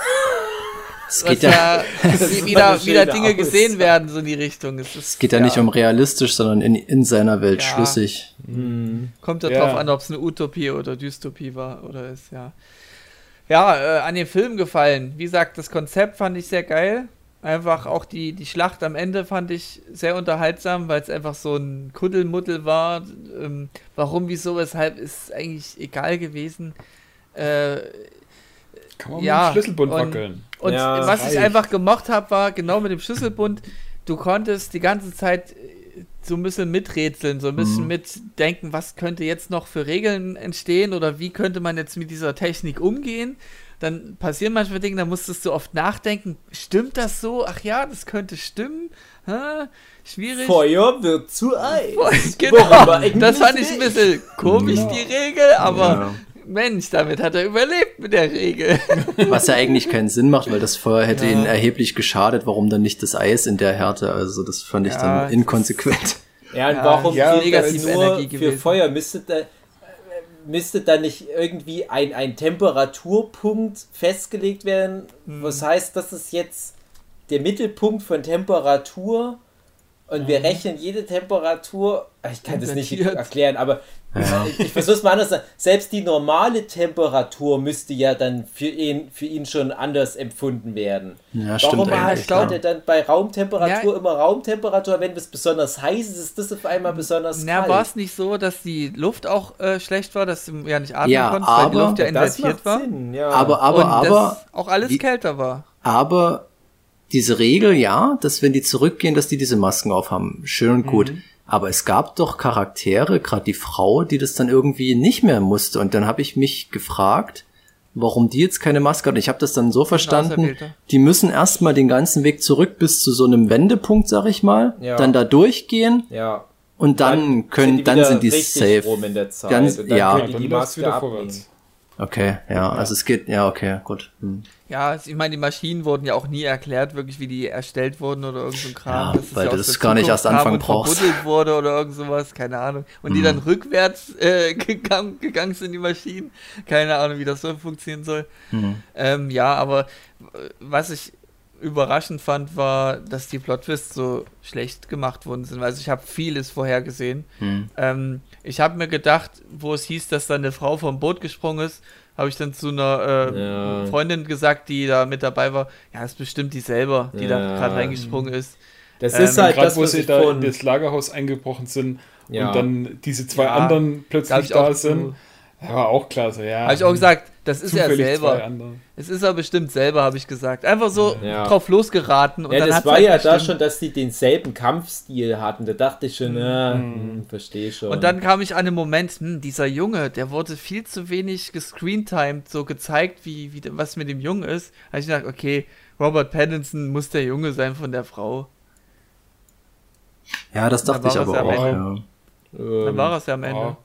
Es geht ja, ja, wie- wieder, wieder Dinge gesehen Aussage. werden, so in die Richtung. Es, ist, es geht ja, nicht um realistisch, sondern in, in seiner Welt Ja. schlüssig. Kommt ja Ja. drauf an, ob es eine Utopie oder Dystopie war oder ist, ja. Ja, äh, an den Film gefallen. Wie gesagt, das Konzept fand ich sehr geil. Einfach auch die, die Schlacht am Ende fand ich sehr unterhaltsam, weil es einfach so ein Kuddelmuddel war. Ähm, warum, wieso, weshalb ist eigentlich egal gewesen. Äh, Kann man Ja, mit dem Schlüsselbund und- wackeln. Und Ja, was reicht. ich einfach gemocht habe, war genau mit dem Schlüsselbund, du konntest die ganze Zeit äh, so ein bisschen miträtseln, so ein bisschen mitdenken, was könnte jetzt noch für Regeln entstehen oder wie könnte man jetzt mit dieser Technik umgehen. Dann passieren manchmal Dinge, da musstest du oft nachdenken, stimmt das so? Ach ja, das könnte stimmen. Hä? Schwierig. Feuer wird zu Eis. Genau, Worüber eigentlich das fand ich ein bisschen komisch, Genau. die Regel, aber Ja. Mensch, damit hat er überlebt mit der Regel. Was ja eigentlich keinen Sinn macht, weil das Feuer hätte Ja. ihnen erheblich geschadet. Warum dann nicht das Eis in der Härte? Also das fand ich Ja, dann das Ja, inkonsequent. und Ja, warum ja, das negative nur Energie für gewesen. Feuer? Müsste da, müsste da nicht irgendwie ein, ein Temperaturpunkt festgelegt werden? Hm. Was heißt, das ist jetzt der Mittelpunkt von Temperatur und wir rechnen jede Temperatur, ah, ich kann das nicht erklären, aber Ja. ich, ich versuche es mal anders. zu sagen. Selbst die normale Temperatur müsste ja dann für ihn, für ihn schon anders empfunden werden. Ja, stimmt Warum eigentlich. hat, ja. er dann bei Raumtemperatur Ja. immer Raumtemperatur, wenn es besonders heiß ist, ist das auf einmal besonders Na, kalt? war es nicht so, dass die Luft auch äh, schlecht war, dass du ja nicht atmen Ja, konntest, weil die Luft ja das invertiert macht war? Sinn, ja. Aber, aber, und aber, dass auch alles wie- kälter war. aber diese Regel, ja, dass wenn die zurückgehen, dass die diese Masken aufhaben. Schön und gut. Mhm. Aber es gab doch Charaktere, gerade die Frau, die das dann irgendwie nicht mehr musste. Und dann habe ich mich gefragt, warum die jetzt keine Maske hat. Und ich habe das dann so verstanden, die müssen erstmal den ganzen Weg zurück bis zu so einem Wendepunkt, sag ich mal, Ja. dann da durchgehen ja. und dann können, die dann sind die safe. rum in der Zeit. Dann- und dann ja. können die Dann die Maske wieder abnehmen. vorwärts. Okay, ja, also es geht, ja, okay, gut. Hm. Ja, es- ich meine, die Maschinen wurden ja auch nie erklärt, wirklich, wie die erstellt wurden oder irgend so ein Kram. Ja, weil aus du das gar nicht erst anfangen brauchst. wurde oder irgend sowas, keine Ahnung. Und die dann rückwärts äh, gegangen, gegangen sind, die Maschinen. Keine Ahnung, wie das so funktionieren soll. Ähm, ja, aber äh, was ich überraschend fand, war, dass die Plot-Twists so schlecht gemacht worden sind. Also ich habe vieles vorhergesehen. Ähm, ich habe mir gedacht, wo es hieß, dass da eine Frau vom Boot gesprungen ist, habe ich dann zu einer äh, Ja. Freundin gesagt, die da mit dabei war, ja, ist bestimmt die selber, die da Ja. gerade reingesprungen ist. Das Ähm, ist halt Gerade das, wo was sie ich da in das Lagerhaus eingebrochen sind Ja. und dann diese zwei Ja, anderen Da plötzlich da zu- sind. Ja, war auch klar so, ja. Habe ich auch gesagt, das ist er zufällig selber. Es ist er bestimmt selber, habe ich gesagt. Einfach so Ja. drauf losgeraten und ja, dann das war halt ja da schon, dass die denselben Kampfstil hatten. Da dachte ich schon, ja, hm, verstehe schon. Und dann kam ich an den Moment, hm, dieser Junge, der wurde viel zu wenig gescreentimed, so gezeigt, wie, wie was mit dem Jungen ist. Da hab ich gedacht, okay, Robert Pattinson muss der Junge sein von der Frau. Ja, das Da dachte ich aber auch, ja. Dann war es ja am Ende.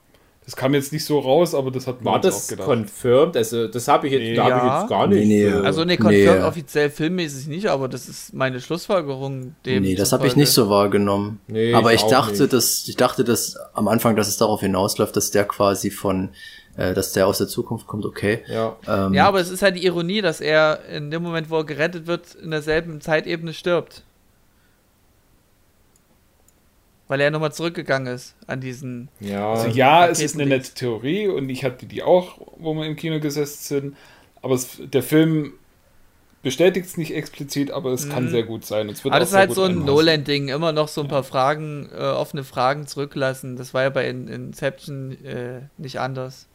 Ja. Das kam jetzt nicht so raus, aber das hat man war das auch gedacht. confirmed? Also, das habe ich jetzt, Nee. da habe ich Ja. jetzt gar nicht. Nee, nee. so- Also ne, confirmed Nee. offiziell filmmäßig nicht, aber das ist meine Schlussfolgerung. Dem Nee, das habe ich nicht so wahrgenommen. Nee, aber ich ich dachte, nicht. dass ich dachte, dass am Anfang, dass es darauf hinausläuft, dass der quasi von, äh, dass der aus der Zukunft kommt. Okay. ja. Ähm, Ja, aber es ist halt die Ironie, dass er in dem Moment, wo er gerettet wird, in derselben Zeitebene stirbt. Weil er nochmal zurückgegangen ist an diesen. ja. Also ja, es ist eine nette Theorie und ich hatte die auch, wo wir im Kino gesessen sind. Aber es, der Film bestätigt es nicht explizit, aber es kann Mhm. sehr gut sein. Es wird Aber auch das ist halt so ein. Nolan-Ding, immer noch so ein paar Fragen, äh, offene Fragen zurücklassen. Das war ja bei In Inception äh, nicht anders.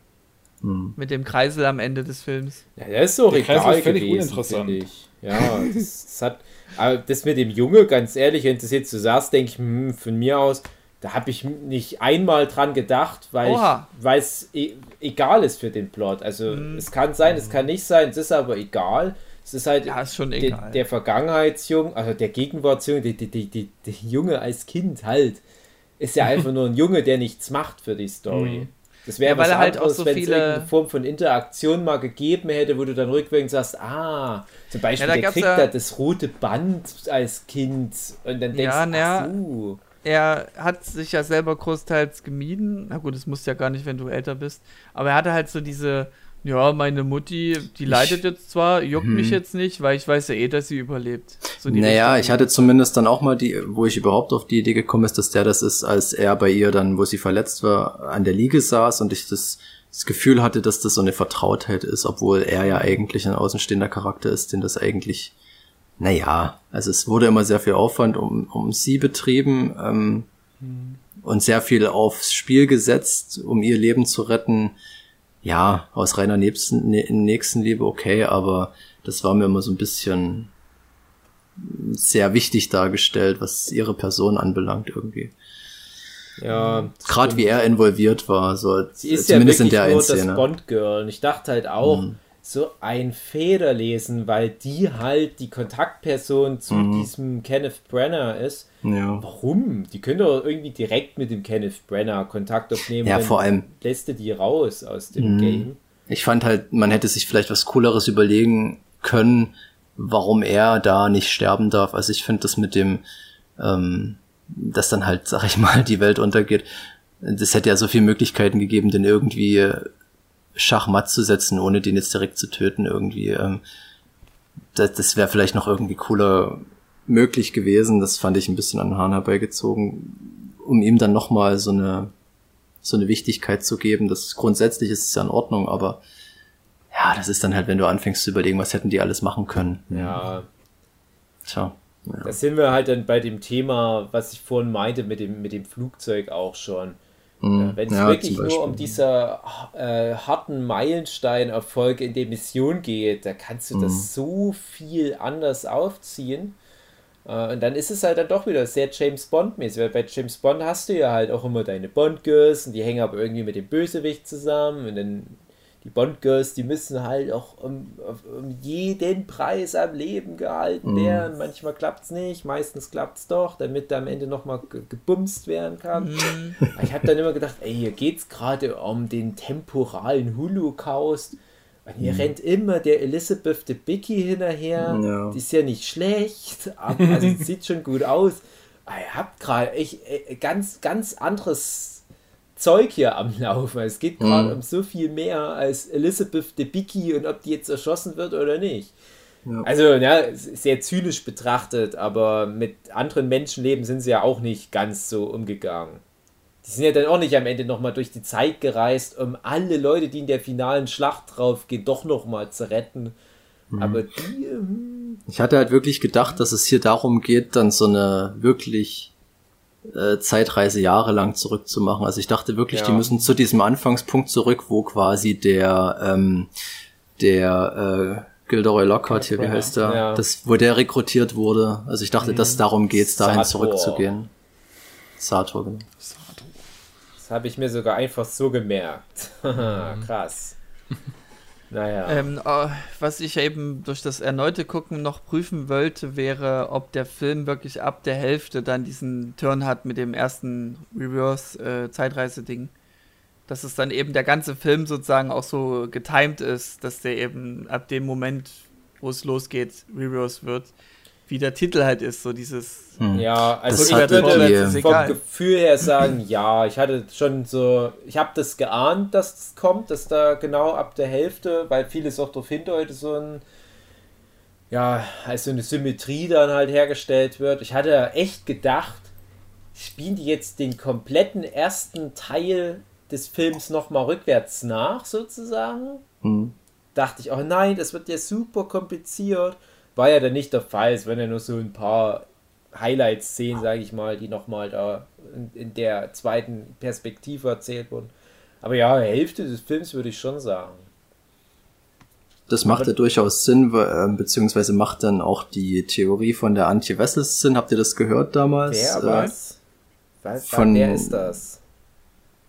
hm. Mit dem Kreisel am Ende des Films. Ja, der ist so Der Kreis regal ist völlig gewesen, uninteressant. Ja, das, das hat, aber das mit dem Junge, ganz ehrlich, wenn du das jetzt so sagst, denke ich, hm, von mir aus, da habe ich nicht einmal dran gedacht, weil Oha. ich, weil es e egal ist für den Plot. Also Hm. es kann sein, es kann nicht sein, es ist aber egal. Es ist halt Ja, ist schon der, egal. der Vergangenheitsjunge, also der Gegenwartsjunge, der, der, der, der, der Junge als Kind halt, ist ja einfach nur ein Junge, der nichts macht für die Story. Das wäre Ja, weil was halt auch anderes, so wenn es viele- irgendeine Form von Interaktion mal gegeben hätte, wo du dann rückwärts sagst, ah, zum Beispiel, Ja, der kriegt ja- da das rote Band als Kind und dann denkst Ja, du, na, ach so. er hat sich ja selber großteils gemieden. Na gut, das musst du ja gar nicht, wenn du älter bist. Aber er hatte halt so diese, ja, meine Mutti, die leidet jetzt zwar, juckt mich jetzt nicht, weil ich weiß ja eh, dass sie überlebt. So die Naja, Richtung. ich hatte zumindest dann auch mal die, wo ich überhaupt auf die Idee gekommen ist, dass der das ist, als er bei ihr dann, wo sie verletzt war, an der Liege saß und ich das, das Gefühl hatte, dass das so eine Vertrautheit ist, obwohl er ja eigentlich ein außenstehender Charakter ist, den das eigentlich naja, also es wurde immer sehr viel Aufwand um, um sie betrieben ähm, mhm. und sehr viel aufs Spiel gesetzt, um ihr Leben zu retten. Ja, aus reiner Nächsten, Nächstenliebe okay, aber das war mir immer so ein bisschen sehr wichtig dargestellt, was ihre Person anbelangt irgendwie. Ja. Gerade wie er involviert war, so Sie ist zumindest ja in der nur Szene. das Bond Girl. Und ich dachte halt auch, mhm. So ein Federlesen, weil die halt die Kontaktperson zu mhm. diesem Kenneth Brenner ist. Ja. Warum? Die können doch irgendwie direkt mit dem Kenneth Brenner Kontakt aufnehmen. Ja, vor allem. Lässt du die raus aus dem mhm. Game. Ich fand halt, man hätte sich vielleicht was Cooleres überlegen können, warum er da nicht sterben darf. Also ich finde das mit dem, ähm, dass dann halt, sag ich mal, die Welt untergeht. Das hätte ja so viele Möglichkeiten gegeben, den irgendwie Schachmatt zu setzen, ohne den jetzt direkt zu töten irgendwie. Ähm, das das wäre vielleicht noch irgendwie cooler möglich gewesen. Das fand ich ein bisschen an den Haaren herbeigezogen, um ihm dann nochmal so eine so eine Wichtigkeit zu geben. Das grundsätzlich ist es ja in Ordnung, aber ja, das ist dann halt, wenn du anfängst zu überlegen, was hätten die alles machen können. Ja. Tja. Ja. Da sind wir halt dann bei dem Thema, was ich vorhin meinte, mit dem, mit dem Flugzeug auch schon. Mhm. Wenn es ja, wirklich nur um dieser äh, harten Meilenstein-Erfolg in der Mission geht, da kannst du mhm. das so viel anders aufziehen. Äh, und dann ist es halt dann doch wieder sehr James Bond-mäßig, weil bei James Bond hast du ja halt auch immer deine Bond-Girls und die hängen aber irgendwie mit dem Bösewicht zusammen und dann die Bond-Girls, die müssen halt auch um, um, jeden Preis am Leben gehalten mhm. werden. Manchmal klappt es nicht, meistens klappt es doch, damit da am Ende nochmal gebumst werden kann. Mm. Ich habe dann immer gedacht, ey, hier geht es gerade um den temporalen Holocaust. Und hier mhm. rennt immer der Elizabeth de Bicky hinterher. Ja. Die ist ja nicht schlecht, aber also sieht schon gut aus. Ich habe gerade echt äh, ganz, ganz anderes Zeug hier am Laufen. Es geht gerade mhm. um so viel mehr als Elizabeth Debicki und ob die jetzt erschossen wird oder nicht. Ja. Also, ja, sehr zynisch betrachtet, aber mit anderen Menschenleben sind sie ja auch nicht ganz so umgegangen. Die sind ja dann auch nicht am Ende nochmal durch die Zeit gereist, um alle Leute, die in der finalen Schlacht draufgehen, doch nochmal zu retten. Mhm. Aber die. Hm. Ich hatte halt wirklich gedacht, dass es hier darum geht, dann so eine wirklich äh, Zeitreise jahrelang zurückzumachen. Also ich dachte wirklich, ja. die müssen zu diesem Anfangspunkt zurück, wo quasi der ähm, der äh, Gilderoy Lockhart hier, wie heißt der? Ja. Das, wo der rekrutiert wurde. Also ich dachte, mhm. dass darum geht's, dahin Sator. zurückzugehen. Sator, genau. Das habe ich mir sogar einfach so gemerkt. Krass. Naja. Ähm, oh, was ich eben durch das erneute Gucken noch prüfen wollte, wäre, ob der Film wirklich ab der Hälfte dann diesen Turn hat mit dem ersten Reverse-Zeitreise-Ding. Äh, dass es dann eben der ganze Film sozusagen auch so getimed ist, dass der eben ab dem Moment, wo es losgeht, Reverse wird wie der Titel halt ist, so dieses. Hm. Ja, also das ich würde die, vom Gefühl her sagen, ja, ich hatte schon so, ich habe das geahnt, dass es das kommt, dass da genau ab der Hälfte, weil vieles auch darauf hindeutet, so ein, ja, als so eine Symmetrie dann halt hergestellt wird. Ich hatte echt gedacht, spielen die jetzt den kompletten ersten Teil des Films nochmal rückwärts nach, sozusagen. Hm. Dachte ich, oh nein, das wird ja super kompliziert war ja dann nicht der Fall. Es waren ja nur so ein paar Highlight-Szenen, sage ich mal, die nochmal da in, in, der zweiten Perspektive erzählt wurden. Aber ja, Hälfte des Films würde ich schon sagen. Das macht ja durchaus Sinn, äh, beziehungsweise macht dann auch die Theorie von der Antje Wessels Sinn. Habt ihr das gehört damals? Wer was? Äh, was von, wer ist das?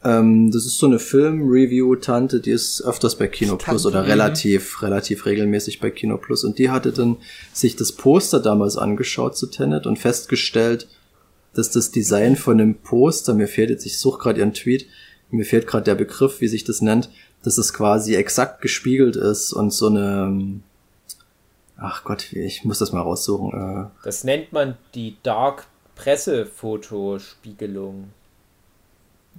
Ähm, das ist so eine Film-Review-Tante, die ist öfters bei Kino Plus oder relativ, relativ regelmäßig bei Kino Plus. Und die hatte dann sich das Poster damals angeschaut zu Tenet und festgestellt, dass das Design von dem Poster, mir fehlt jetzt, ich suche gerade ihren Tweet, mir fehlt gerade der Begriff, wie sich das nennt, dass es quasi exakt gespiegelt ist und so eine, ach Gott, ich muss das mal raussuchen. Äh. Das nennt man die Dark Pressefotospiegelung.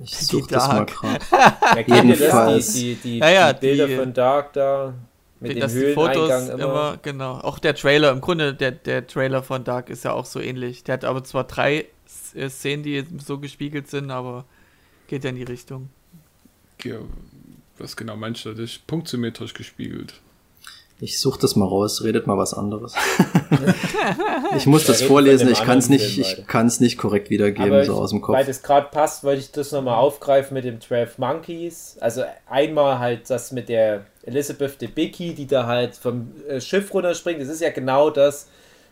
Ich suche das mal gerade. Jedenfalls. Die, die, die, ja, ja, die Bilder die, von Dark da mit dem Höhleneingang immer. immer. Genau. Auch der Trailer, im Grunde der, der Trailer von Dark ist ja auch so ähnlich. Der hat aber zwar drei äh, Szenen, die so gespiegelt sind, aber geht ja in die Richtung. Ja, was genau meinst du? Das ist punktsymmetrisch gespiegelt. Ich suche das mal raus, redet mal was anderes. ich muss das vorlesen, ich kann es nicht, ich kann es nicht korrekt wiedergeben, Aber so aus dem Kopf. Weil das gerade passt, wollte ich das nochmal aufgreifen mit dem 12 Monkeys. Also einmal halt das mit der Elizabeth Debicki, die da halt vom äh, Schiff runterspringt. Das ist ja genau das,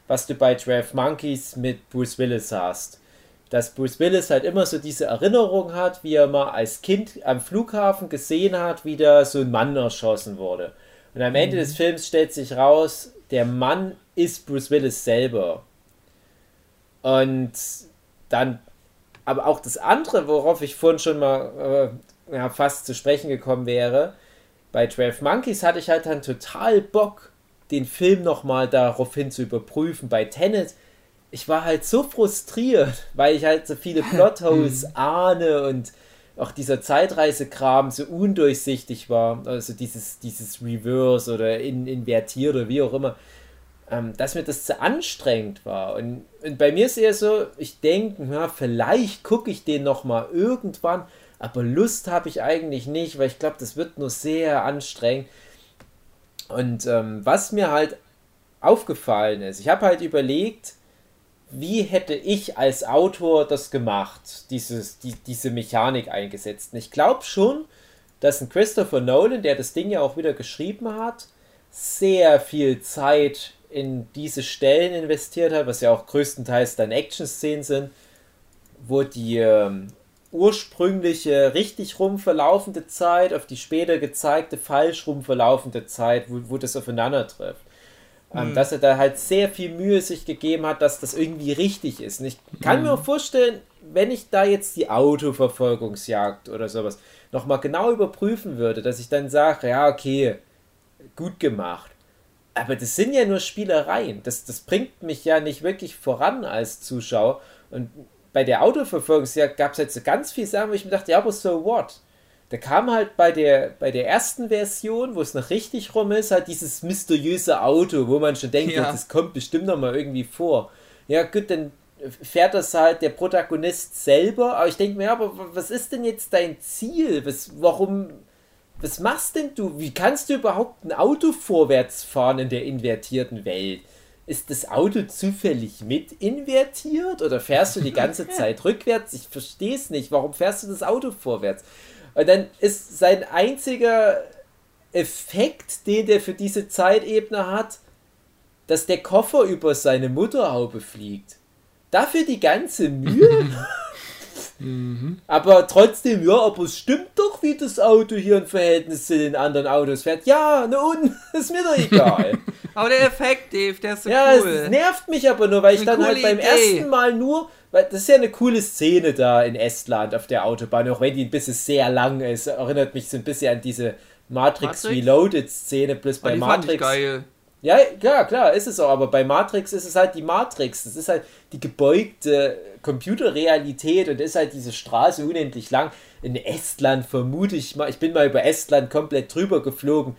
was du bei 12 Monkeys mit Bruce Willis hast. Dass Bruce Willis halt immer so diese Erinnerung hat, wie er mal als Kind am Flughafen gesehen hat, wie da so ein Mann erschossen wurde. Und am Ende des Films stellt sich raus, der Mann ist Bruce Willis selber. Und dann, aber auch das andere, worauf ich vorhin schon mal äh, ja, fast zu sprechen gekommen wäre, bei 12 Monkeys hatte ich halt dann total Bock, den Film nochmal daraufhin zu überprüfen. Bei Tenet, ich war halt so frustriert, weil ich halt so viele Plotholes mhm. ahne und auch dieser Zeitreisekram so undurchsichtig war, also dieses, dieses Reverse oder in, invertiert oder wie auch immer, ähm, dass mir das zu anstrengend war. Und, und bei mir ist eher so, ich denke, ja, vielleicht gucke ich den nochmal irgendwann, aber Lust habe ich eigentlich nicht, weil ich glaube, das wird nur sehr anstrengend. Und ähm, was mir halt aufgefallen ist, ich habe halt überlegt, wie hätte ich als Autor das gemacht, dieses, die, diese Mechanik eingesetzt. Und ich glaube schon, dass ein Christopher Nolan, der das Ding ja auch wieder geschrieben hat, sehr viel Zeit in diese Stellen investiert hat, was ja auch größtenteils dann Action-Szenen sind, wo die ähm, ursprüngliche richtig rum verlaufende Zeit auf die später gezeigte falsch rum verlaufende Zeit, wo, wo das aufeinander trifft. Mhm. Dass er da halt sehr viel Mühe sich gegeben hat, dass das irgendwie richtig ist. Und ich kann mhm. mir vorstellen, wenn ich da jetzt die Autoverfolgungsjagd oder sowas nochmal genau überprüfen würde, dass ich dann sage, ja, okay, gut gemacht. Aber das sind ja nur Spielereien. Das, das bringt mich ja nicht wirklich voran als Zuschauer. Und bei der Autoverfolgungsjagd gab es halt so ganz viel Sachen, wo ich mir dachte, ja, aber so what? Da kam halt bei der, bei der ersten Version, wo es noch richtig rum ist, halt dieses mysteriöse Auto, wo man schon denkt, ja. das kommt bestimmt noch mal irgendwie vor. Ja, gut, dann fährt das halt der Protagonist selber, aber ich denke mir, ja, aber was ist denn jetzt dein Ziel? Was, warum, was machst denn du? Wie kannst du überhaupt ein Auto vorwärts fahren in der invertierten Welt? Ist das Auto zufällig mit invertiert oder fährst du die ganze Zeit rückwärts? Ich verstehe es nicht. Warum fährst du das Auto vorwärts? Und dann ist sein einziger Effekt, den der für diese Zeitebene hat, dass der Koffer über seine Motorhaube fliegt. Dafür die ganze Mühe? mhm. Aber trotzdem, ja, aber es stimmt doch, wie das Auto hier im Verhältnis zu den anderen Autos fährt. Ja, nun, ist mir doch egal. aber der Effekt, Dave, der ist so ja, cool. Ja, es nervt mich aber nur, weil ich dann halt beim Idee. ersten Mal nur weil das ist ja eine coole Szene da in Estland auf der Autobahn, auch wenn die ein bisschen sehr lang ist. Erinnert mich so ein bisschen an diese Matrix, Matrix? Reloaded Szene, plus bei oh, Matrix. Ja, klar, klar, ist es auch, aber bei Matrix ist es halt die Matrix. Das ist halt die gebeugte Computerrealität und ist halt diese Straße unendlich lang. In Estland vermute ich mal, ich bin mal über Estland komplett drüber geflogen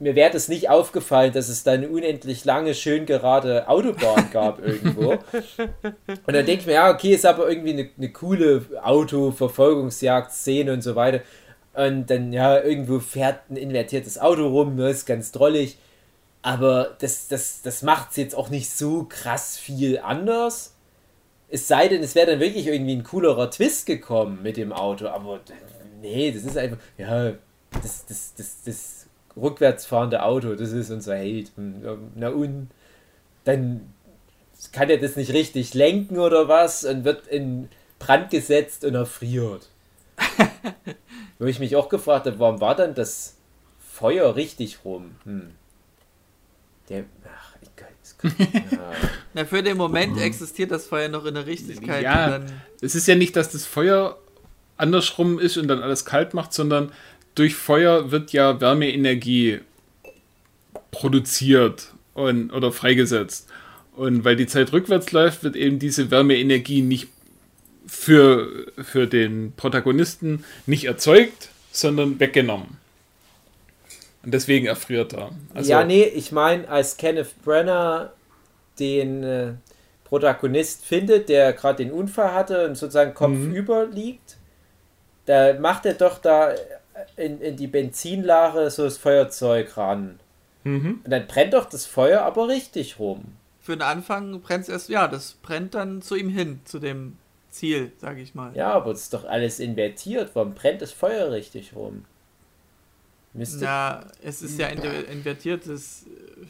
mir wäre das nicht aufgefallen, dass es da eine unendlich lange, schön gerade Autobahn gab irgendwo. Und dann denke ich mir, ja, okay, ist aber irgendwie eine, eine coole Autoverfolgungsjagd-Szene und so weiter. Und dann, ja, irgendwo fährt ein invertiertes Auto rum, das ne, ist ganz drollig. Aber das, das, das macht es jetzt auch nicht so krass viel anders. Es sei denn, es wäre dann wirklich irgendwie ein coolerer Twist gekommen mit dem Auto. Aber nee, das ist einfach, ja, das, das, das, das rückwärts fahrende Auto, das ist unser Held. Hm, na und dann kann er das nicht richtig lenken oder was und wird in Brand gesetzt und erfriert. Wo ich mich auch gefragt habe, warum war dann das Feuer richtig rum? Hm. Der, ach, ich, ja. Na, für den Moment existiert das Feuer noch in der Richtigkeit. Ja, es ist ja nicht, dass das Feuer andersrum ist und dann alles kalt macht, sondern durch Feuer wird ja Wärmeenergie produziert und, oder freigesetzt. Und weil die Zeit rückwärts läuft, wird eben diese Wärmeenergie nicht für, für den Protagonisten nicht erzeugt, sondern weggenommen. Und deswegen erfriert er. Also, ja, nee, ich meine, als Kenneth Brenner den äh, Protagonist findet, der gerade den Unfall hatte und sozusagen kopfüber mhm. liegt, da macht er doch da in, in die Benzinlache so das Feuerzeug ran. Mhm. Und dann brennt doch das Feuer aber richtig rum. für den Anfang brennt es erst, ja, das brennt dann zu ihm hin, zu dem Ziel, sage ich mal. Ja, aber es ist doch alles invertiert. Warum brennt das Feuer richtig rum? Müsste ja, es ist ja invertiertes äh,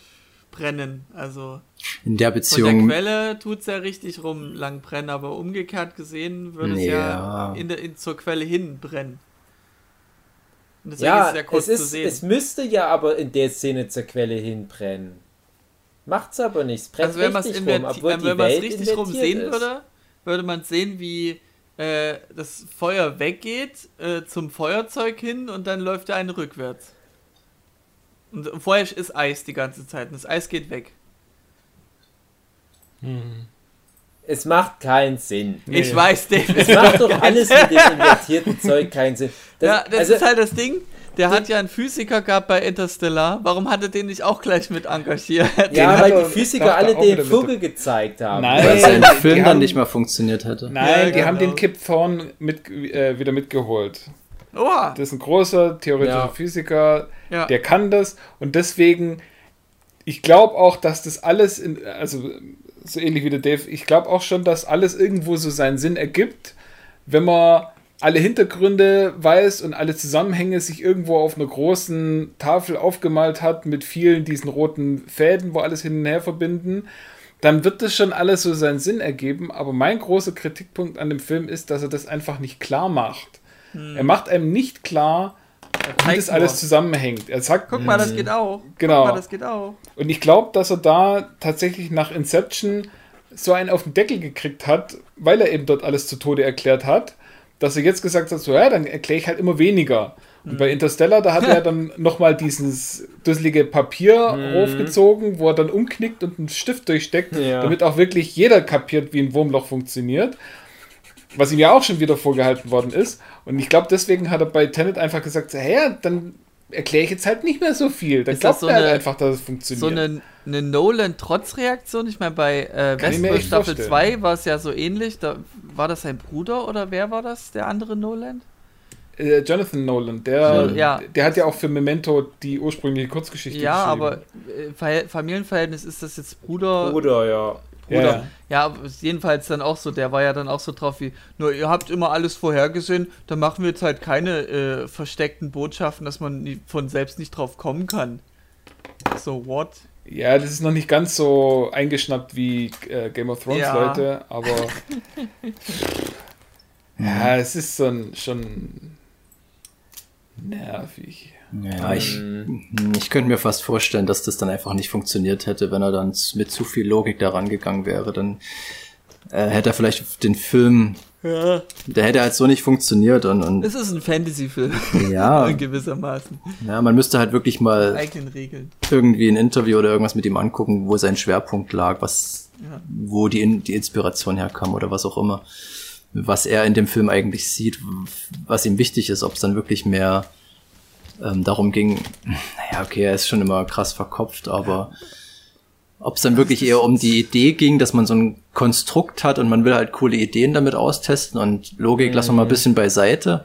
Brennen. Also in der Beziehung. Von der Quelle tut es ja richtig rum lang brennen, aber umgekehrt gesehen würde es ja, ja in der, in, zur Quelle hin brennen. ja, ist es, ist, es müsste ja aber in der Szene zur Quelle hin brennen. Macht's aber nicht. Es brennt also wenn richtig rum, obwohl wenn man es richtig rum sehen ist. würde, würde man sehen, wie äh, das Feuer weggeht äh, zum Feuerzeug hin und dann läuft der eine rückwärts. Und vorher ist Eis die ganze Zeit und das Eis geht weg. Hm. Es macht keinen Sinn. Ich nee. weiß, David. Es macht doch alles mit dem invertierten Zeug keinen Sinn. Das, ja, das also, ist halt das Ding. Der hat ja einen Physiker gehabt bei Interstellar. Warum hat er den nicht auch gleich mit engagiert? Ja, weil die Physiker alle den Vogel gezeigt haben. Nein, weil sein Film dann nicht mal funktioniert hätte. Nein, ja, die genau. haben den Kip Thorne mit, äh, wieder mitgeholt. Oha. Das ist ein großer theoretischer ja. Physiker, ja. der kann das und deswegen, ich glaube auch, dass das alles, in, also so ähnlich wie der Dave, ich glaube auch schon, dass alles irgendwo so seinen Sinn ergibt, wenn man alle Hintergründe weiß und alle Zusammenhänge sich irgendwo auf einer großen Tafel aufgemalt hat mit vielen diesen roten Fäden, wo alles hin und her verbinden, dann wird das schon alles so seinen Sinn ergeben. Aber mein großer Kritikpunkt an dem Film ist, dass er das einfach nicht klar macht. Hm. Er macht einem nicht klar, wie das alles zusammenhängt. Er sagt, guck mal, das geht auch. Genau. Mal, das geht auch. Und ich glaube, dass er da tatsächlich nach Inception so einen auf den Deckel gekriegt hat, weil er eben dort alles zu Tode erklärt hat dass er jetzt gesagt hat, so ja, dann erkläre ich halt immer weniger. Und mhm. bei Interstellar, da hat er dann nochmal dieses dusselige Papier mhm. aufgezogen, wo er dann umknickt und einen Stift durchsteckt, ja. damit auch wirklich jeder kapiert, wie ein Wurmloch funktioniert. Was ihm ja auch schon wieder vorgehalten worden ist. Und ich glaube, deswegen hat er bei Tenet einfach gesagt, hey, dann erkläre ich jetzt halt nicht mehr so viel. Dann glaubt so er halt einfach, dass es funktioniert. So eine, eine Nolan-Trotzreaktion. Ich meine, bei äh, Westworld Staffel 2 war es ja so ähnlich. Da war das sein Bruder oder wer war das, der andere Nolan? Äh, Jonathan Nolan, der, ja. der hat ja auch für Memento die ursprüngliche Kurzgeschichte ja, geschrieben. Ja, aber äh, Familienverhältnis ist das jetzt Bruder. Bruder, ja. Ja, ja. ja, jedenfalls dann auch so, der war ja dann auch so drauf wie, nur ihr habt immer alles vorhergesehen, dann machen wir jetzt halt keine äh, versteckten Botschaften, dass man nie, von selbst nicht drauf kommen kann. So, what? Ja, das ist noch nicht ganz so eingeschnappt wie äh, Game of Thrones, ja. Leute, aber ja, es ist so ein, schon nervig. Ja, ich, hm, ich könnte mir fast vorstellen, dass das dann einfach nicht funktioniert hätte, wenn er dann mit zu viel Logik da rangegangen wäre. Dann äh, hätte er vielleicht den Film. Ja. Der hätte halt so nicht funktioniert und. und es ist ein Fantasy-Film. Ja. In gewissermaßen. Ja, man müsste halt wirklich mal irgendwie ein Interview oder irgendwas mit ihm angucken, wo sein Schwerpunkt lag, was, ja. wo die, die Inspiration herkam oder was auch immer. Was er in dem Film eigentlich sieht, was ihm wichtig ist, ob es dann wirklich mehr ähm, darum ging, naja, okay, er ist schon immer krass verkopft, aber ob es dann wirklich eher um die Idee ging, dass man so ein Konstrukt hat und man will halt coole Ideen damit austesten und Logik mhm. lassen wir mal ein bisschen beiseite.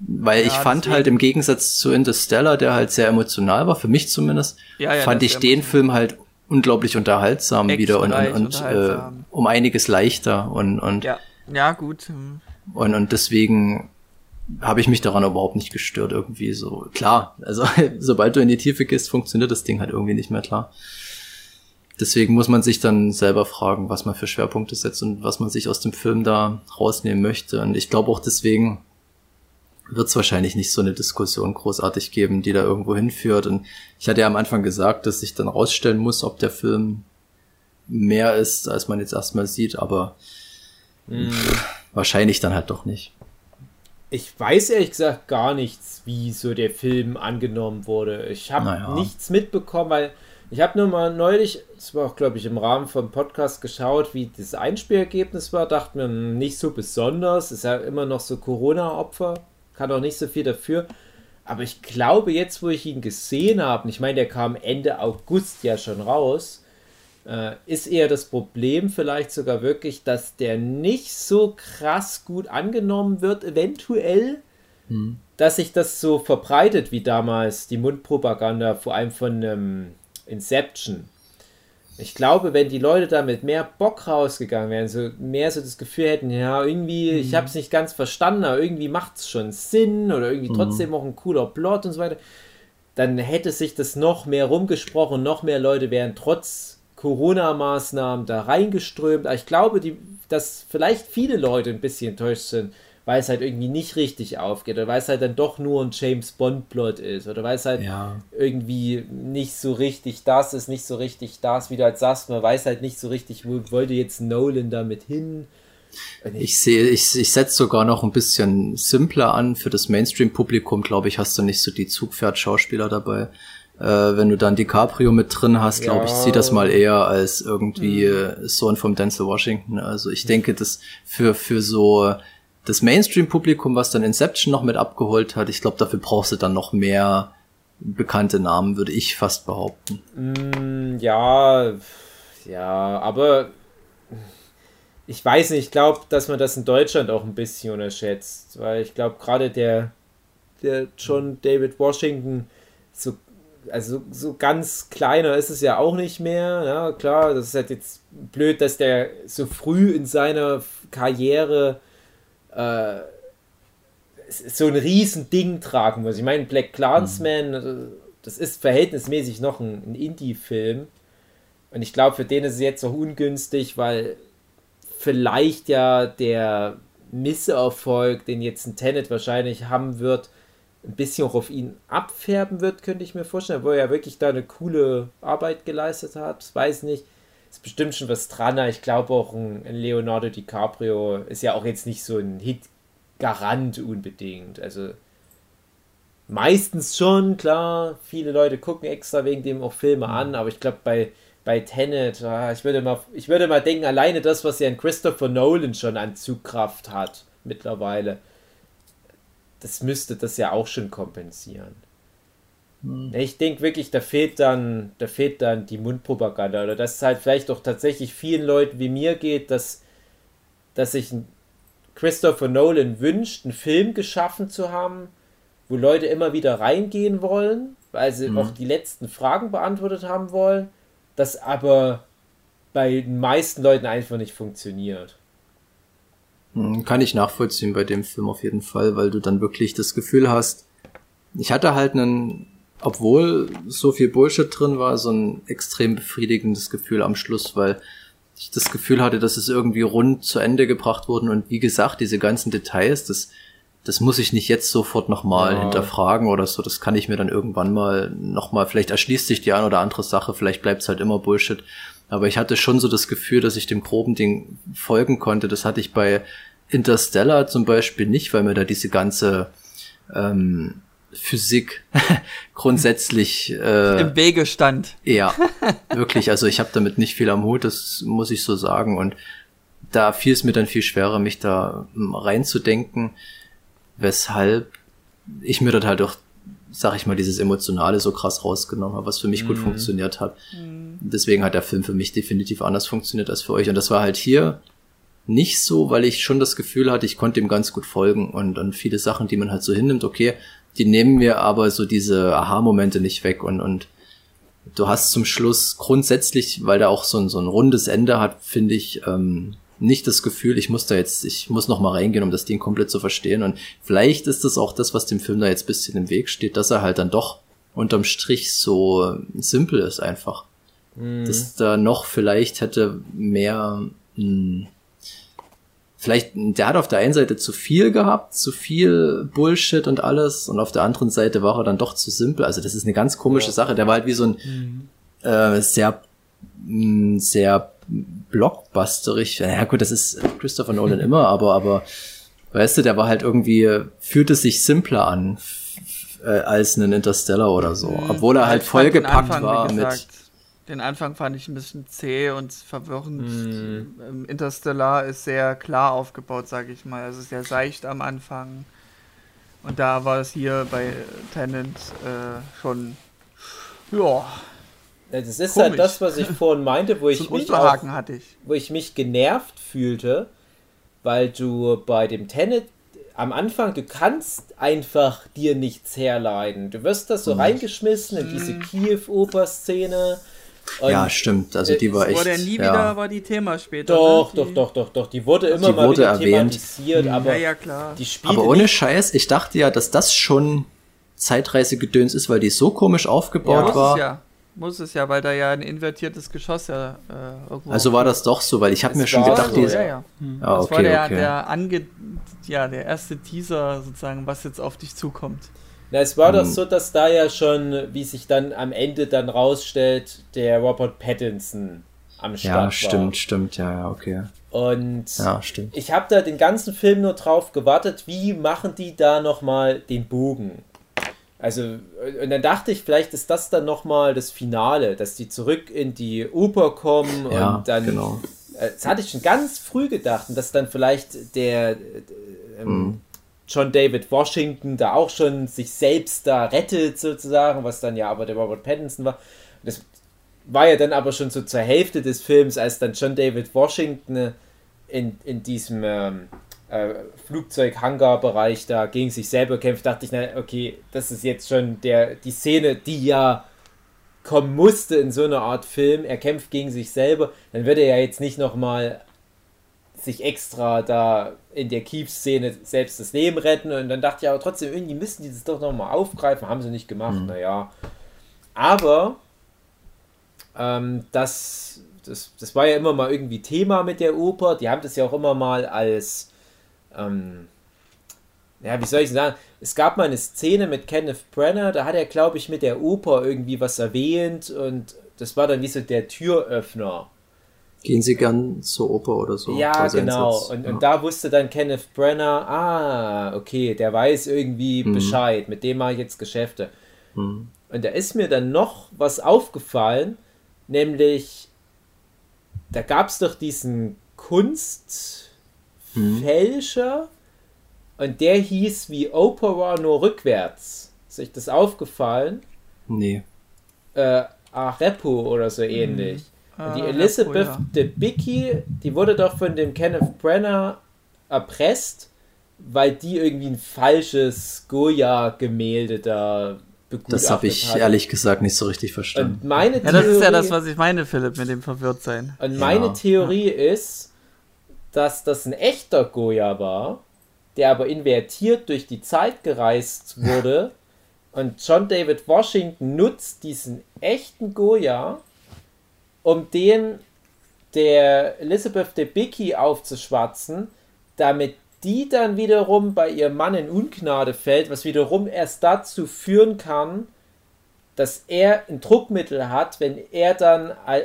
Weil ja, ich fand deswegen. halt im Gegensatz zu Interstellar, der halt sehr emotional war, für mich zumindest, ja, ja, fand ich den Film halt unglaublich unterhaltsam wieder und, und, und äh, um einiges leichter und, und ja, ja gut. Hm. Und, und deswegen habe ich mich daran überhaupt nicht gestört irgendwie so. Klar, also sobald du in die Tiefe gehst, funktioniert das Ding halt irgendwie nicht mehr klar. Deswegen muss man sich dann selber fragen, was man für Schwerpunkte setzt und was man sich aus dem Film da rausnehmen möchte. Und ich glaube auch deswegen wird es wahrscheinlich nicht so eine Diskussion großartig geben, die da irgendwo hinführt. Und ich hatte ja am Anfang gesagt, dass ich dann rausstellen muss, ob der Film mehr ist, als man jetzt erstmal sieht, aber mm. wahrscheinlich dann halt doch nicht ich weiß ehrlich gesagt gar nichts, wie so der Film angenommen wurde. Ich habe naja. nichts mitbekommen, weil ich habe nur mal neulich, das war auch glaube ich im Rahmen vom Podcast geschaut, wie das Einspielergebnis war. Dachte mir, hm, nicht so besonders. Ist ja immer noch so Corona-Opfer, kann auch nicht so viel dafür. Aber ich glaube, jetzt, wo ich ihn gesehen habe, ich meine, der kam Ende August ja schon raus, äh, ist eher das Problem vielleicht sogar wirklich, dass der nicht so krass gut angenommen wird, eventuell, hm. dass sich das so verbreitet wie damals die Mundpropaganda, vor allem von ähm, Inception. Ich glaube, wenn die Leute da mit mehr Bock rausgegangen wären, so mehr so das Gefühl hätten, ja, irgendwie, mhm. ich habe es nicht ganz verstanden, aber irgendwie macht es schon Sinn oder irgendwie mhm. trotzdem auch ein cooler Plot und so weiter, dann hätte sich das noch mehr rumgesprochen, noch mehr Leute wären trotz Corona-Maßnahmen da reingeströmt. Aber ich glaube, die, dass vielleicht viele Leute ein bisschen enttäuscht sind, weil es halt irgendwie nicht richtig aufgeht oder weil es halt dann doch nur ein James Bond-Plot ist oder weil es halt ja. irgendwie nicht so richtig das ist, nicht so richtig das, wie du halt sagst, man weiß halt nicht so richtig, wo wollte jetzt Nolan damit hin. Ich sehe, ich, ich setze sogar noch ein bisschen simpler an. Für das Mainstream-Publikum, glaube ich, hast du nicht so die Zugpferd-Schauspieler dabei. Äh, wenn du dann DiCaprio mit drin hast, glaube ja. ich, sieh das mal eher als irgendwie mhm. Sohn vom Denzel Washington. Also ich denke, das für, für so das Mainstream-Publikum, was dann Inception noch mit abgeholt hat, ich glaube, dafür brauchst du dann noch mehr bekannte Namen, würde ich fast behaupten. Mm, ja, ja, aber ich weiß nicht, ich glaube, dass man das in Deutschland auch ein bisschen unterschätzt, weil ich glaube, gerade der, der John David Washington, so, also so ganz kleiner ist es ja auch nicht mehr. Ja, klar, das ist halt jetzt blöd, dass der so früh in seiner Karriere äh, so ein riesen Ding tragen muss. Ich meine, Black Clansman, mhm. das ist verhältnismäßig noch ein, ein Indie-Film. Und ich glaube, für den ist es jetzt auch ungünstig, weil vielleicht ja der Misserfolg, den jetzt ein Tenet wahrscheinlich haben wird, ein bisschen auch auf ihn abfärben wird, könnte ich mir vorstellen, wo er ja wirklich da eine coole Arbeit geleistet hat. Das weiß nicht ist bestimmt schon was dran. Ich glaube auch ein, Leonardo DiCaprio ist ja auch jetzt nicht so ein Hit-Garant unbedingt. Also meistens schon, klar. Viele Leute gucken extra wegen dem auch Filme mhm. an, aber ich glaube bei, bei Tenet, ah, ich würde, mal, ich würde mal denken, alleine das, was ja ein Christopher Nolan schon an Zugkraft hat mittlerweile, das müsste das ja auch schon kompensieren. Hm. Ich denke wirklich, da fehlt dann, da fehlt dann die Mundpropaganda oder dass es halt vielleicht auch tatsächlich vielen Leuten wie mir geht, dass, dass sich Christopher Nolan wünscht, einen Film geschaffen zu haben, wo Leute immer wieder reingehen wollen, weil sie mhm. auch die letzten Fragen beantwortet haben wollen, das aber bei den meisten Leuten einfach nicht funktioniert. Hm, kann ich nachvollziehen bei dem Film auf jeden Fall, weil du dann wirklich das Gefühl hast, ich hatte halt einen obwohl so viel Bullshit drin war, so ein extrem befriedigendes Gefühl am Schluss, weil ich das Gefühl hatte, dass es irgendwie rund zu Ende gebracht wurde und wie gesagt, diese ganzen Details, das, das muss ich nicht jetzt sofort nochmal ja. hinterfragen oder so, das kann ich mir dann irgendwann mal nochmal, vielleicht erschließt sich die ein oder andere Sache, vielleicht bleibt es halt immer Bullshit, aber ich hatte schon so das Gefühl, dass ich dem groben Ding folgen konnte, das hatte ich bei Interstellar zum Beispiel nicht, weil mir da diese ganze ähm, Physik grundsätzlich äh, im Wege stand. Ja, wirklich. Also ich habe damit nicht viel am Hut, das muss ich so sagen. Und da fiel es mir dann viel schwerer, mich da hm, reinzudenken, weshalb ich mir dort halt auch, sag ich mal, dieses Emotionale so krass rausgenommen habe, was für mich mm. gut mhm. funktioniert hat. Mm. Deswegen hat der Film für mich definitiv anders funktioniert als für euch. Und das war halt hier nicht so, weil ich schon das Gefühl hatte, ich konnte ihm ganz gut folgen und, und viele Sachen, die man halt so hinnimmt, okay, die nehmen mir aber so diese Aha-Momente nicht weg und, und du hast zum Schluss grundsätzlich, weil der auch so ein, so ein rundes Ende hat, finde ich, ähm, nicht das Gefühl, ich muss da jetzt, ich muss noch mal reingehen, um das Ding komplett zu verstehen. Und vielleicht ist das auch das, was dem Film da jetzt bisschen im Weg steht, dass er halt dann doch unterm Strich so simpel ist einfach. Mhm. Dass da noch vielleicht hätte mehr mh, hm, vielleicht, der hat auf der einen Seite zu viel gehabt, zu viel Bullshit und alles, und auf der anderen Seite war er dann doch zu simpel. Also das ist eine ganz komische ja. Sache. Der war halt wie so ein mhm. äh, sehr, mh, mm, sehr blockbusterig. Ja gut, das ist Christopher Nolan immer, aber, aber weißt du, der war halt irgendwie, fühlte sich simpler an äh, als ein Interstellar oder so. Mhm. Obwohl er halt vollgepackt war mit den Anfang fand ich ein bisschen zäh und verwirrend. Mm. Interstellar ist sehr klar aufgebaut, sage ich mal. Also sehr seicht am Anfang. Und da war es hier bei Tenant äh, schon, ja. Das ist halt komisch. halt das, was ich vorhin meinte, wo ich, mich auch, ich. wo ich mich genervt fühlte, weil du bei dem Tenet am Anfang, du kannst einfach dir nichts herleiten. Du wirst da so reingeschmissen in diese mhm. Kiew-Oper-Szene Und ja, stimmt. Also die war echt. Wurde ja nie ja. wieder war die Thema später. Doch, ne? doch, doch, doch, doch. Die wurde immer die mal wurde wieder erwähnt. thematisiert, Mhm. aber ja, ja, klar. die Aber ohne nicht. Scheiß, ich dachte ja, dass das schon Zeitreisegedöns ist, weil die so komisch aufgebaut muss war. es ja. Muss es ja, weil da ja ein invertiertes Geschoss ja äh, irgendwo. Also war das doch so, weil ich habe mir schon gedacht, so, die ja, ja. Ah, das okay, war der, okay. der ange ja, der erste Teaser sozusagen, was jetzt auf dich zukommt. Na, es war doch Hm. so, dass da ja schon, wie sich dann am Ende dann rausstellt, der Robert Pattinson am Start ja, war. stimmt, stimmt, ja, ja, okay. Und Ja, ich habe da den ganzen Film nur drauf gewartet, wie machen die da nochmal den Bogen? Also, und dann dachte ich, vielleicht ist das dann nochmal das Finale, dass die zurück in die Oper kommen Ja, und dann. genau. Äh, Das hatte ich schon ganz früh gedacht und dass dann vielleicht der äh, ähm, Mhm. John David Washington da auch schon sich selbst da rettet, sozusagen, was dann ja aber der Robert Pattinson war. Das war ja dann aber schon so zur Hälfte des Films, als dann John David Washington äh, in, in diesem ähm, äh, Flugzeug-Hangar-Bereich da gegen sich selber kämpft, dachte ich, na, okay, das ist jetzt schon der, die Szene, die ja kommen musste in so einer Art Film. Er kämpft gegen sich selber, dann würde er ja jetzt nicht nochmal sich extra da in der Keith-Szene selbst das Leben retten und dann dachte ich aber trotzdem, irgendwie müssen die das doch nochmal aufgreifen, haben sie nicht gemacht, naja. Aber ähm, das, das, das war ja immer mal irgendwie Thema mit der Oper, die haben das ja auch immer mal als ähm, ja, wie soll ich sagen? Es gab mal eine Szene mit Kenneth Brenner, da hat er, glaube ich, mit der Oper irgendwie was erwähnt und das war dann wie so der Türöffner. Gehen Sie gern zur Oper oder so? Ja, genau. Und, ja. und da wusste dann Kenneth Brenner, ah, okay, der weiß irgendwie Mhm. Bescheid, mit dem mache ich jetzt Geschäfte. Und da ist mir dann noch was aufgefallen, nämlich, da gab es doch diesen Kunstfälscher und der hieß wie Opera nur rückwärts. Ist euch das aufgefallen? Nee. äh, Arepo oder so ähnlich. Und die Ah, Elizabeth Arepo, Debicki, die wurde doch von dem Kenneth Brenner erpresst, weil die irgendwie ein falsches Goya-Gemälde da begutachtet Das habe ich hat. ehrlich gesagt nicht so richtig verstanden. Und meine Ja, das ist ja Theorie- das, was ich meine, Philipp, mit dem Verwirrtsein. Und meine Ja. Theorie ist, dass das ein echter Goya war, der aber invertiert durch die Zeit gereist wurde. Und John David Washington nutzt diesen echten Goya, um den der Elizabeth Debicki aufzuschwatzen, damit die dann wiederum bei ihrem Mann in Ungnade fällt, was wiederum erst dazu führen kann, dass er ein Druckmittel hat, wenn er dann äh,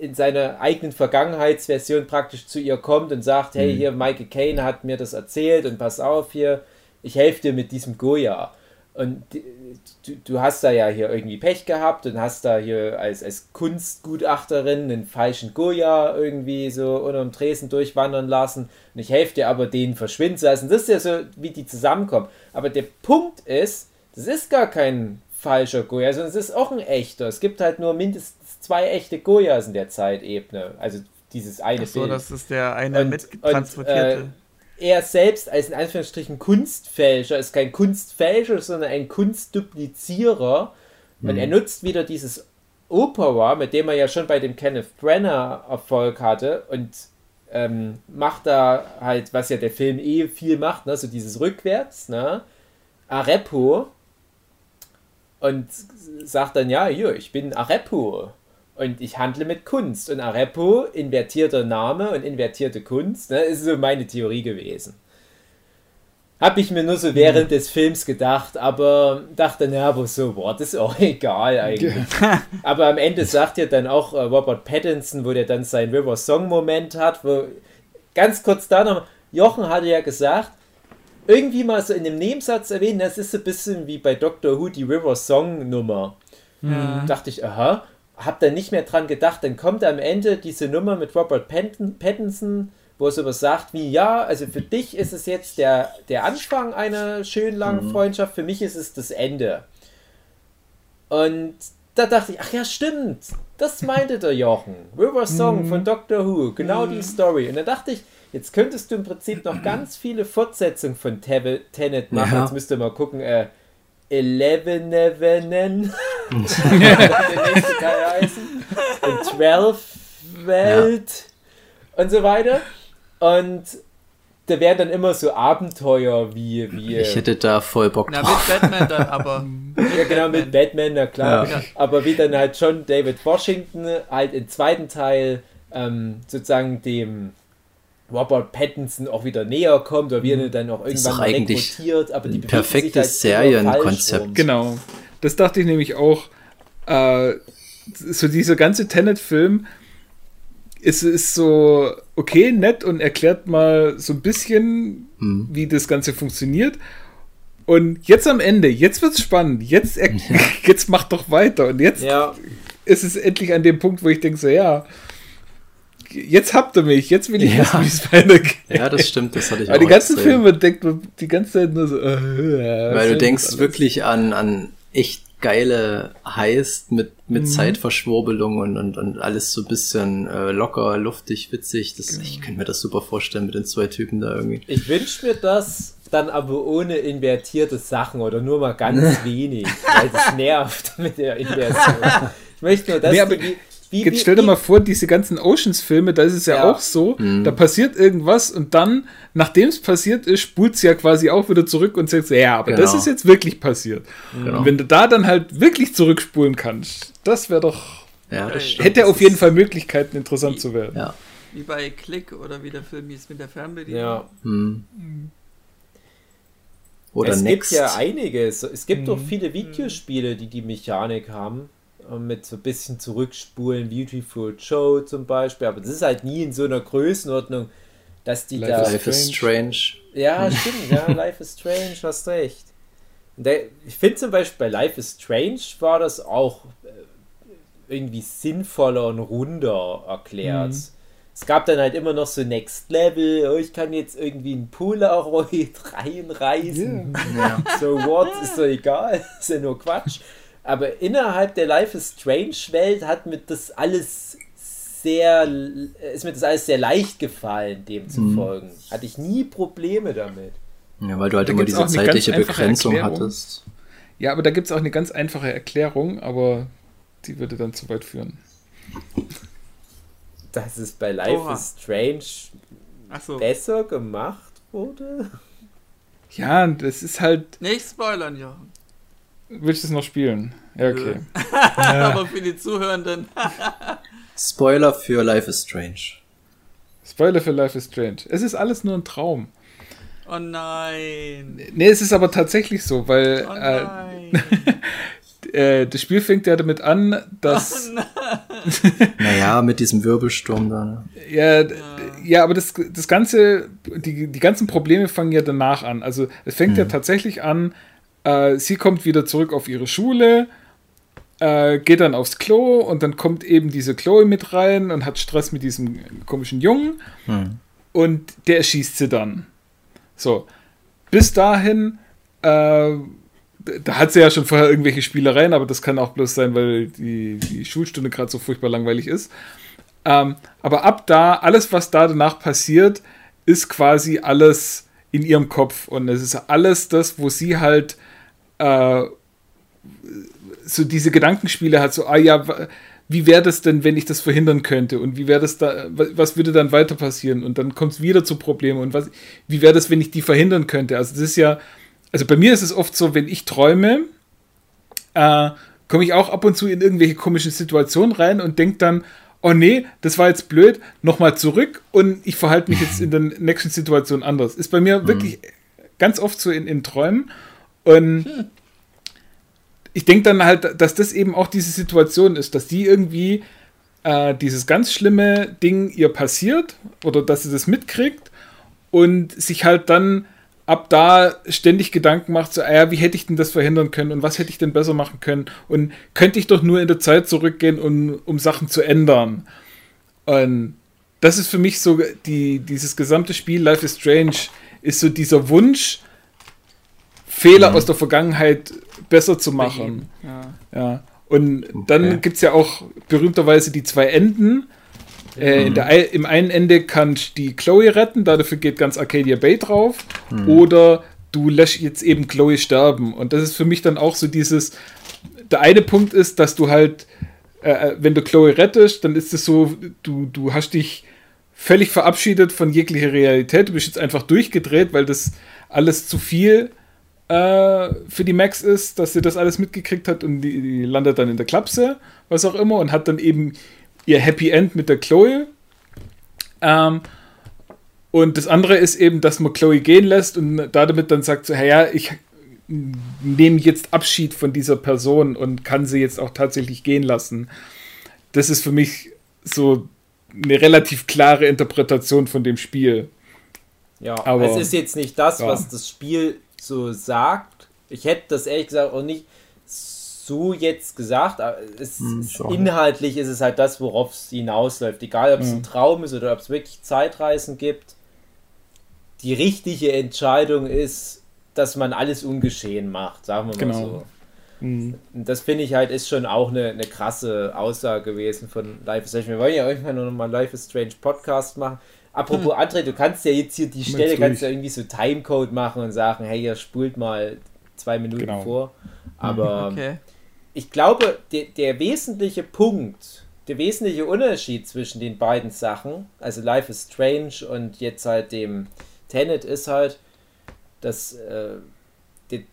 in seiner eigenen Vergangenheitsversion praktisch zu ihr kommt und sagt, hey, hier, Michael Caine hat mir das erzählt und pass auf hier, ich helfe dir mit diesem Goya. Und du, du hast da ja hier irgendwie Pech gehabt und hast da hier als, als Kunstgutachterin einen falschen Goya irgendwie so unterm Tresen durchwandern lassen und ich helfe dir aber, den verschwinden zu lassen. Das ist ja so, wie die zusammenkommen. Aber der Punkt ist, das ist gar kein falscher Goya, sondern es ist auch ein echter. Es gibt halt nur mindestens zwei echte Goyas in der Zeitebene. Also dieses eine Ach so, Bild das ist der eine Und- mittransportierte. und, er selbst als in Anführungsstrichen Kunstfälscher ist kein Kunstfälscher, sondern ein Kunstduplizierer. Und er nutzt wieder dieses Opera, mit dem er ja schon bei dem Kenneth Brenner Erfolg hatte und ähm, macht da halt, was ja der Film eh viel macht, ne, so dieses Rückwärts, ne, Arepo. Und sagt dann, ja, hier, ich bin Arepo und ich handle mit Kunst. Und Arepo, invertierter Name und invertierte Kunst, ne, ist so meine Theorie gewesen. Hab ich mir nur so während des Films gedacht, aber dachte, na, aber so, boah, das ist auch egal eigentlich. aber am Ende sagt ja dann auch äh, Robert Pattinson, wo der dann seinen River Song Moment hat, wo ganz kurz da noch, Jochen hatte ja gesagt, irgendwie mal so in dem Nebensatz erwähnen, das ist so ein bisschen wie bei Doctor Who die River Song Nummer. Ja. Dachte ich, aha, hab dann nicht mehr dran gedacht. Dann kommt am Ende diese Nummer mit Robert Pattin- Pattinson, wo es sowas sagt wie, ja, also für dich ist es jetzt der, der Anfang einer schönen langen Freundschaft, für mich ist es das Ende. Und da dachte ich, ach ja, stimmt, das meinte der Jochen. River Song von Doctor Who, genau die Story. Und dann dachte ich, jetzt könntest du im Prinzip noch ganz viele Fortsetzungen von Tenet machen. Ja. Jetzt müsst ihr mal gucken, äh, Eleven Nevenen. der nächste Teil heißen. Und 12 Welt und so weiter. Und da wären dann immer so Abenteuer wie. wie Ich hätte da voll Bock Na, drauf. mit Batman dann aber. ja, genau, mit Batman, na klar. Ja. Aber wie dann halt schon David Washington halt im zweiten Teil ähm, sozusagen dem Robert Pattinson auch wieder näher kommt oder wie er ihn dann auch irgendwann mal eigentlich rekrutiert. Aber die perfektes halt Serienkonzept. Genau. Das dachte ich nämlich auch. Äh, so dieser ganze Tenet-Film ist, ist so okay, nett und erklärt mal so ein bisschen, Hm. wie das Ganze funktioniert. Und jetzt am Ende, jetzt wird's spannend. Jetzt, er, jetzt macht doch weiter. Und jetzt Ja, ist es endlich an dem Punkt, wo ich denke so, ja, jetzt habt ihr mich, jetzt will ich Ja. wissen, wie es weitergeht. Ja, das stimmt, das hatte ich Aber auch die ganzen extrem. Filme denkt man die ganze Zeit nur so, äh, was Weil du denkst wirklich an, an echt geile Heist mit, mit Zeitverschwurbelung und, und, und alles so ein bisschen äh, locker, luftig, witzig. Das, Ich könnte mir das super vorstellen mit den zwei Typen da irgendwie. ich wünsche mir das dann aber ohne invertierte Sachen oder nur mal ganz wenig, weil das nervt mit der Inversion. Ich möchte nur, dass Nee, aber die, wie, wie, Jetzt stell dir wie- mal vor, diese ganzen Oceans-Filme, da ist es ja, Ja. auch so, Mhm. da passiert irgendwas und dann, nachdem es passiert ist, spult sie ja quasi auch wieder zurück und sagt, so, ja, aber das Genau. ist jetzt wirklich passiert. Genau. Und wenn du da dann halt wirklich zurückspulen kannst, das wäre doch, Ja, das hätte Das auf jeden Fall Möglichkeiten, interessant zu werden. Ja. Wie bei Click oder wie der Film hieß mit der Fernbedienung. Ja. Hm. Oder es Next. gibt ja einiges. Es gibt Mhm. doch viele Videospiele, die die Mechanik haben. Mit so ein bisschen zurückspulen, Beautiful Joe zum Beispiel. Aber das ist halt nie in so einer Größenordnung, dass die Life da. Life is Strange. Ja, stimmt, ja, Life is Strange, hast recht. Der, ich finde zum Beispiel bei Life is Strange war das auch äh, irgendwie sinnvoller und runder erklärt. Es gab dann halt immer noch so Next Level, oh, ich kann jetzt irgendwie einen Polaroid reinreißen. Ja. So what, ist doch egal, ist ja nur Quatsch. Aber innerhalb der Life is Strange Welt hat mir das alles sehr, ist mir das alles sehr leicht gefallen, dem zu Mhm. folgen. Hatte ich nie Probleme damit. ja, weil du halt Da immer diese zeitliche Begrenzung Erklärung. hattest. Ja, aber da gibt es auch eine ganz einfache Erklärung, aber die würde dann zu weit führen. Dass es bei Life Oha. is Strange Achso. besser gemacht wurde? Ja, das ist halt, Nicht spoilern, Jochen. Willst du es noch spielen? Ja, okay. Aber für die Zuhörenden. Spoiler für Life is Strange. Spoiler für Life is Strange. Es ist alles nur ein Traum. Oh nein. Nee, es ist aber tatsächlich so, weil Oh äh, nein. äh, das Spiel fängt ja damit an, dass Naja, mit diesem Wirbelsturm da. Ne? ja, d- ja, aber das, das ganze, die, die ganzen Probleme fangen ja danach an. Also es fängt ja tatsächlich an, äh, sie kommt wieder zurück auf ihre Schule, äh, geht dann aufs Klo und dann kommt eben diese Chloe mit rein und hat Stress mit diesem komischen Jungen Hm. und der erschießt sie dann. So, bis dahin, äh, da hat sie ja schon vorher irgendwelche Spielereien, aber das kann auch bloß sein, weil die, die Schulstunde gerade so furchtbar langweilig ist. Ähm, aber ab da, alles, was da danach passiert, ist quasi alles in ihrem Kopf. Und es ist alles das, wo sie halt äh, so diese Gedankenspiele hat, so, ah ja, wie wäre das denn, wenn ich das verhindern könnte? Und wie wäre das da, wa- was würde dann weiter passieren? Und dann kommt es wieder zu Problemen. Und was, wie wäre das, wenn ich die verhindern könnte? Also das ist ja, also bei mir ist es oft so, wenn ich träume, äh, komme ich auch ab und zu in irgendwelche komischen Situationen rein und denke dann, oh nee, das war jetzt blöd, nochmal zurück und ich verhalte mich jetzt in der nächsten Situation anders. Ist bei mir wirklich ganz oft so in, in Träumen. Und ich denke dann halt, dass das eben auch diese Situation ist, dass die irgendwie äh, dieses ganz schlimme Ding ihr passiert oder dass sie das mitkriegt und sich halt dann ab da ständig Gedanken macht, so, ah ja, wie hätte ich denn das verhindern können und was hätte ich denn besser machen können und könnte ich doch nur in der Zeit zurückgehen, um, um Sachen zu ändern. Und das ist für mich so, die, dieses gesamte Spiel Life is Strange ist so dieser Wunsch, Fehler aus der Vergangenheit besser zu machen. Ja. Ja. Und dann Okay. gibt es ja auch berühmterweise die zwei Enden. Äh, in der, Im einen Ende kann die Chloe retten, dafür geht ganz Arcadia Bay drauf. Oder du lässt jetzt eben Chloe sterben. Und das ist für mich dann auch so dieses, der eine Punkt ist, dass du halt, äh, äh wenn du Chloe rettest, dann ist es so, du, du hast dich völlig verabschiedet von jeglicher Realität. Du bist jetzt einfach durchgedreht, weil das alles zu viel äh, für die Max ist, dass sie das alles mitgekriegt hat und die, die, landet dann in der Klapse, was auch immer, und hat dann eben ihr Happy End mit der Chloe. Ähm, und das andere ist eben, dass man Chloe gehen lässt und damit dann sagt so, hey, ja, ich nehme jetzt Abschied von dieser Person und kann sie jetzt auch tatsächlich gehen lassen. Das ist für mich so eine relativ klare Interpretation von dem Spiel. Ja, aber es ist jetzt nicht das, ja. was das Spiel so sagt. Ich hätte das ehrlich gesagt auch nicht so jetzt gesagt. Es, hm, inhaltlich ist es halt das, worauf es hinausläuft. Egal, ob es hm. ein Traum ist oder ob es wirklich Zeitreisen gibt. Die richtige Entscheidung ist, dass man alles ungeschehen macht, sagen wir genau. mal so. Mhm. Das finde ich halt ist schon auch eine, eine krasse Aussage gewesen von Life is Strange. Wir wollen ja irgendwann noch mal Life is Strange Podcast machen. Apropos hm. André, du kannst ja jetzt hier die Stelle, kannst ja irgendwie so Timecode machen und sagen, hey, ihr spult mal zwei Minuten genau. vor. Aber okay. ich glaube, der, der wesentliche Punkt, der wesentliche Unterschied zwischen den beiden Sachen, also Life is Strange und jetzt halt dem Tenet, ist halt, dass äh,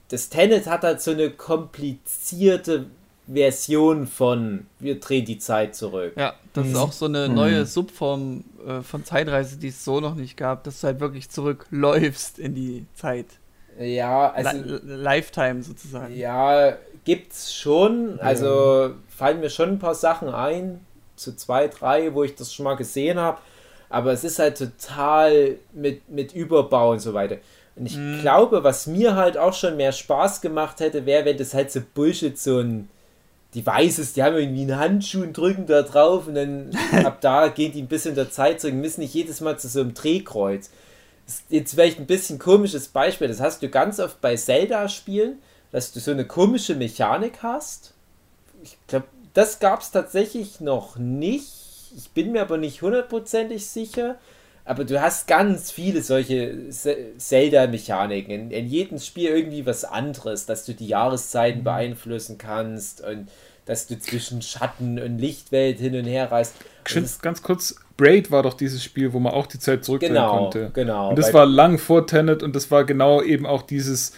das Tenet hat halt so eine komplizierte Version von wir drehen die Zeit zurück. Ja, das mhm. ist auch so eine neue mhm. Subform äh, von Zeitreise, die es so noch nicht gab, dass du halt wirklich zurückläufst in die Zeit. Ja, also Li Lifetime sozusagen. Ja, gibt's schon. Also fallen mir schon ein paar Sachen ein, zu zwei, drei, wo ich das schon mal gesehen habe. Aber es ist halt total mit, mit Überbau und so weiter. Und ich mhm. glaube, was mir halt auch schon mehr Spaß gemacht hätte, wäre, wenn das halt so Bullshit, so ein, die weiß es, die haben irgendwie einen Handschuh und drücken da drauf und dann ab da geht die ein bisschen der Zeit zurück, müssen nicht jedes Mal zu so einem Drehkreuz. Ist jetzt vielleicht ein bisschen komisches Beispiel, das hast du ganz oft bei Zelda-Spielen, dass du so eine komische Mechanik hast. Ich glaube, das gab es tatsächlich noch nicht. Ich bin mir aber nicht hundertprozentig sicher. Aber du hast ganz viele solche Zelda-Mechaniken. In, in, jedem Spiel irgendwie was anderes, dass du die Jahreszeiten mhm. beeinflussen kannst und dass du zwischen Schatten und Lichtwelt hin und her reist. Ganz, ganz kurz, Braid war doch dieses Spiel, wo man auch die Zeit zurückdrehen genau, konnte. Genau. Und das war lang vor Tenet und das war genau eben auch dieses,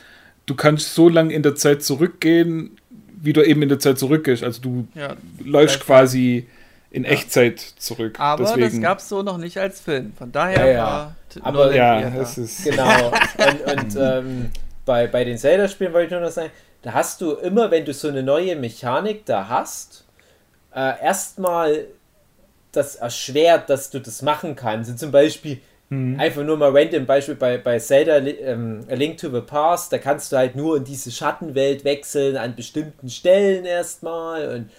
du kannst so lange in der Zeit zurückgehen, wie du eben in der Zeit zurückgehst. Also du ja, läufst quasi in ja. Echtzeit zurück. Aber Deswegen. das gab es so noch nicht als Film. Von daher ja, ja. Aber ja, es ist. Genau. und, und ähm, bei, bei den Zelda-Spielen wollte ich nur noch sagen, da hast du immer, wenn du so eine neue Mechanik da hast, äh, erstmal das erschwert, dass du das machen kannst. Also zum Beispiel, mhm. einfach nur mal random Beispiel bei, bei Zelda ähm, A Link to the Past, da kannst du halt nur in diese Schattenwelt wechseln an bestimmten Stellen erstmal und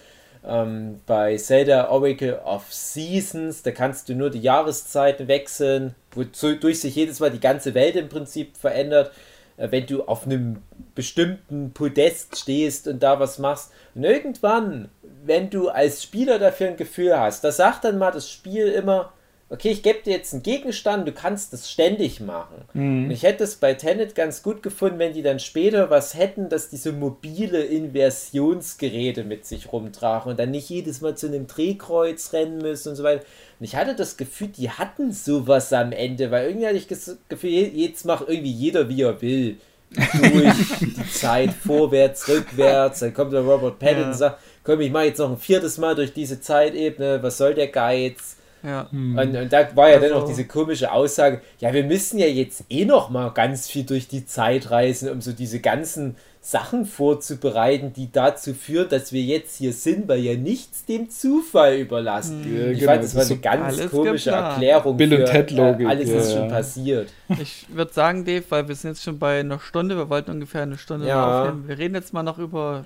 ähm, bei Zelda Oracle of Seasons, da kannst du nur die Jahreszeiten wechseln, wodurch sich jedes Mal die ganze Welt im Prinzip verändert. Äh, wenn du auf einem bestimmten Podest stehst und da was machst. Und irgendwann, wenn du als Spieler dafür ein Gefühl hast, da sagt dann mal das Spiel immer, okay, ich gebe dir jetzt einen Gegenstand, du kannst das ständig machen. Mhm. Und ich hätte es bei Tenet ganz gut gefunden, wenn die dann später was hätten, dass diese mobile Inversionsgeräte mit sich rumtragen und dann nicht jedes Mal zu einem Drehkreuz rennen müssen und so weiter. Und ich hatte das Gefühl, die hatten sowas am Ende, weil irgendwie hatte ich das Gefühl, jetzt macht irgendwie jeder, wie er will. Durch die Zeit, vorwärts, rückwärts, dann kommt der Robert Pattinson ja. und sagt, komm, ich mache jetzt noch ein viertes Mal durch diese Zeitebene, was soll der Geiz? Ja. Hm. Und, und, da war ja also. dann auch diese komische Aussage, ja, wir müssen ja jetzt eh noch mal ganz viel durch die Zeit reisen, um so diese ganzen Sachen vorzubereiten, die dazu führen, dass wir jetzt hier sind, weil ja nichts dem Zufall überlassen. Hm. Ja, ich genau, fand, das war eine ganz komische geplant. Erklärung Bill und Ted Logik. Äh, alles ja. ist schon passiert. Ich würde sagen, Dave, weil wir sind jetzt schon bei einer Stunde, wir wollten ungefähr eine Stunde ja. aufnehmen. Wir reden jetzt mal noch über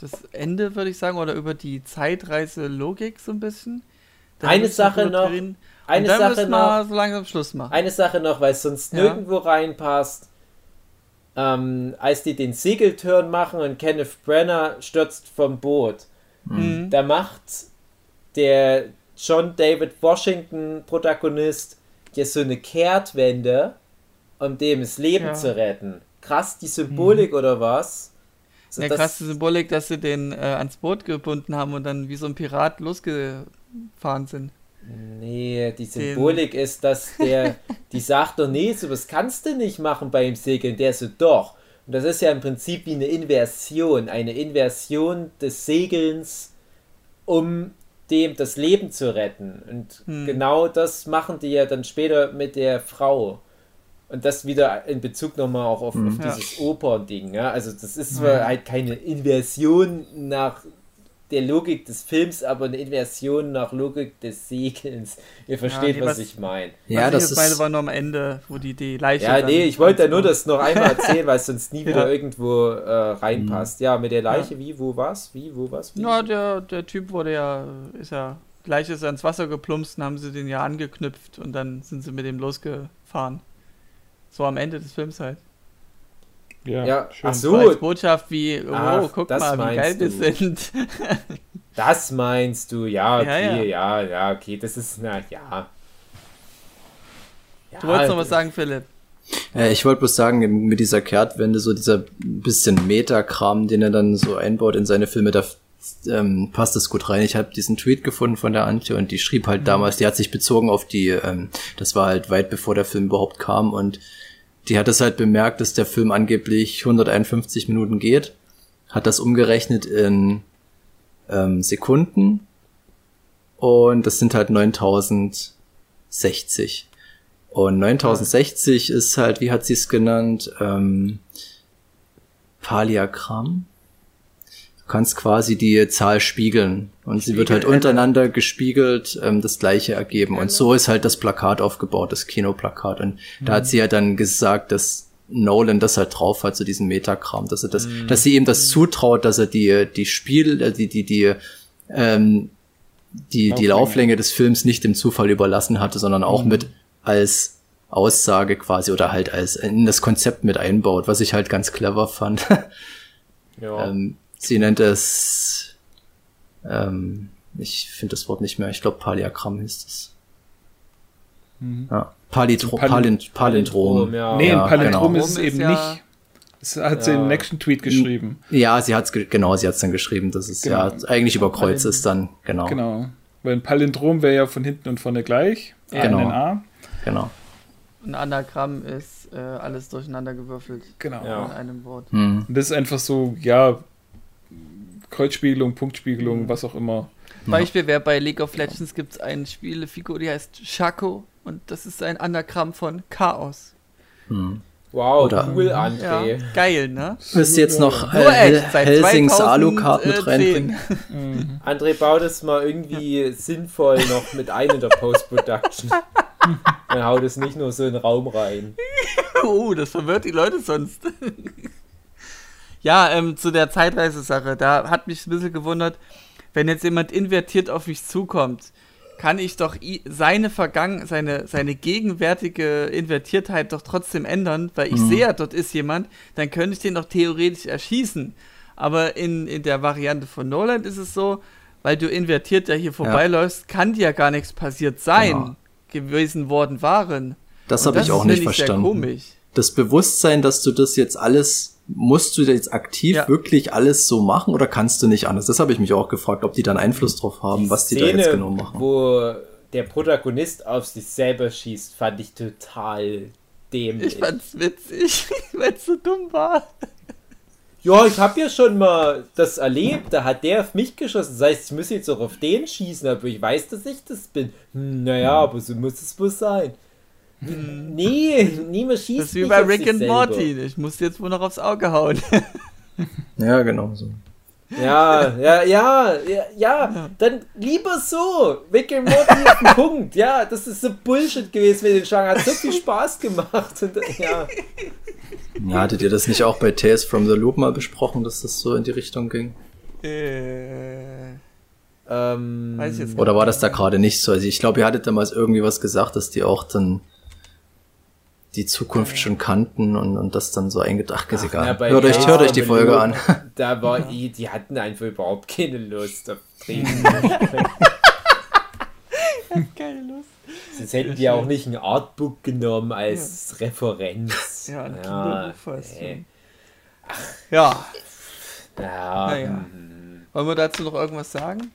das Ende, würde ich sagen, oder über die Zeitreise-Logik so ein bisschen. Eine Sache noch. Drin. Eine Sache noch. so langsam Schluss machen. Eine Sache noch, weil es sonst ja. nirgendwo reinpasst. Ähm, als die den Segelturn machen und Kenneth Brenner stürzt vom Boot, mhm. da macht der John David Washington Protagonist jetzt so eine Kehrtwende, um dem das Leben ja. zu retten. krass die Symbolik oder was? So, ja, krass die Symbolik, dass sie den äh, ans Boot gebunden haben und dann wie so ein Pirat sind. Nee, die Symbolik den. ist, dass der, die sagt doch, nee, so was kannst du nicht machen beim Segeln. Der so, doch. Und das ist ja im Prinzip wie eine Inversion, eine Inversion des Segelns, um dem das Leben zu retten. Und hm. genau das machen die ja dann später mit der Frau. Und das wieder in Bezug nochmal auch auf, mhm. auf dieses ja. Opern-Ding. Ja? Also das ist zwar halt keine Inversion nach der Logik des Films, aber eine Inversion nach Logik des Segelns. Ihr versteht, ja, was, was, ich meine. Ja, das ist... Meine war nur am Ende, wo die, die Leiche... Ja, nee, ich wollte ja nur das noch einmal erzählen, weil es sonst nie wieder irgendwo äh, reinpasst. Mhm. Ja, mit der Leiche, wie, wo, was? Wie, wo, was? Wie? Ja, der, der Typ wurde ja, ist ja... Leiche ist ins Wasser geplumpst und haben sie den ja angeknüpft und dann sind sie mit dem losgefahren. So am Ende des Films halt. Ja, ja. Schön. ach so. Als Botschaft wie, oh, ach, guck mal, wie geil wir sind. das meinst du, ja, okay, ja, ja, ja, okay, das ist, na, ja. ja du wolltest noch was sagen, Philipp? Ich wollte bloß sagen, mit dieser Kehrtwende, so dieser bisschen Metakram, den er dann so einbaut in seine Filme, da ähm, passt das gut rein. Ich habe diesen Tweet gefunden von der Antje und die schrieb halt mhm. damals, die hat sich bezogen auf die, ähm, das war halt weit bevor der Film überhaupt kam und die hat es halt bemerkt, dass der Film angeblich 151 Minuten geht, hat das umgerechnet in ähm, Sekunden und das sind halt 9060. Und 9060 ist halt, wie hat sie es genannt, ähm, Paliagramm? Kannst quasi die Zahl spiegeln und sie wird halt untereinander gespiegelt ähm, das gleiche ergeben und so ist halt das Plakat aufgebaut, das Kinoplakat und mhm. da hat sie ja dann gesagt, dass Nolan das halt drauf hat, so diesen Metakram, dass er das, mhm. dass sie ihm das zutraut, dass er die, die Spiel, äh, die, die, die, ähm, die, die Lauflänge des Films nicht dem Zufall überlassen hatte, sondern auch mhm. mit als Aussage quasi oder halt als in das Konzept mit einbaut, was ich halt ganz clever fand. ja. ähm, Sie nennt es, ähm, ich finde das Wort nicht mehr, ich glaube Paliagramm ist es. Mhm. Ja. Palitro Palin Palint Palindrom. Ja. Nee, ein Palindrom genau. ist es eben ja nicht. Das hat ja. sie im nächsten Tweet geschrieben. Ja, sie hat es genau, sie hat es dann geschrieben, dass es genau. ja eigentlich über Kreuz ist dann, genau. Genau. Weil ein Palindrom wäre ja von hinten und vorne gleich. Ja. Genau. A. Genau. Ein Anagramm ist äh, alles durcheinander gewürfelt. Genau. Ja. In einem Wort. Mhm. Und das ist einfach so, ja, Kreuzspiegelung, Punktspiegelung, was auch immer. Beispiel wäre bei League of Legends gibt es eine Spielefigur, die heißt Shaco und das ist ein Anagramm von Chaos. Hm. Wow, Oder, cool, André. Ja, geil, ne? Willst du jetzt noch äh, echt, Helsings Alucard mit reinbringen? Mhm. André, bau das mal irgendwie sinnvoll noch mit ein in der Post-Production. Dann haut es nicht nur so in den Raum rein. Oh, das verwirrt die Leute sonst. Ja, ähm, zu der Zeitreise-Sache, da hat mich ein bisschen gewundert, wenn jetzt jemand invertiert auf mich zukommt, kann ich doch seine Vergangen, seine, seine gegenwärtige Invertiertheit doch trotzdem ändern, weil ich mhm. sehe ja, dort ist jemand, dann könnte ich den doch theoretisch erschießen. Aber in, in der Variante von Nolan ist es so, weil du invertiert ja hier vorbeiläufst, ja. kann dir ja gar nichts passiert sein, genau. gewesen worden waren. Das habe ich auch nicht verstanden. Das Bewusstsein, dass du das jetzt alles musst du jetzt aktiv ja. wirklich alles so machen oder kannst du nicht anders? Das habe ich mich auch gefragt, ob die dann Einfluss drauf haben, die was die Szene, da jetzt genau machen. Wo der Protagonist auf sich selber schießt, fand ich total dämlich. Ich fand's witzig, weil es so dumm war. Ja, ich habe ja schon mal das erlebt, da hat der auf mich geschossen. Das heißt, ich muss jetzt auch auf den schießen, aber ich weiß, dass ich das bin. Hm, naja, aber so muss es wohl sein. Nee, niemand schießt Das ist wie bei Rick and Morty. Ich muss jetzt wohl noch aufs Auge hauen. ja, genau so. Ja, ja, ja, ja, ja, dann lieber so. Rick and Morty ist ein Punkt. Ja, das ist so Bullshit gewesen mit den Schlangen. Hat so viel Spaß gemacht. Und, ja. ja. Hattet ihr das nicht auch bei Tales from the Loop mal besprochen, dass das so in die Richtung ging? Äh. Ähm, Weiß ich jetzt Oder war das da gerade nicht so? Also ich glaube, ihr hattet damals irgendwie was gesagt, dass die auch dann die Zukunft schon kannten und, und das dann so eingedacht ist egal. Na, hört, euch, hört euch die Folge an. Da war die hatten einfach überhaupt keine Lust auf Trinken. Keine Lust. Sonst hätten die auch nicht ein Artbook genommen als ja. Referenz. Ja, ein ja, fast. Nee. Ja. Ja. Naja. Hm. Wollen wir dazu noch irgendwas sagen?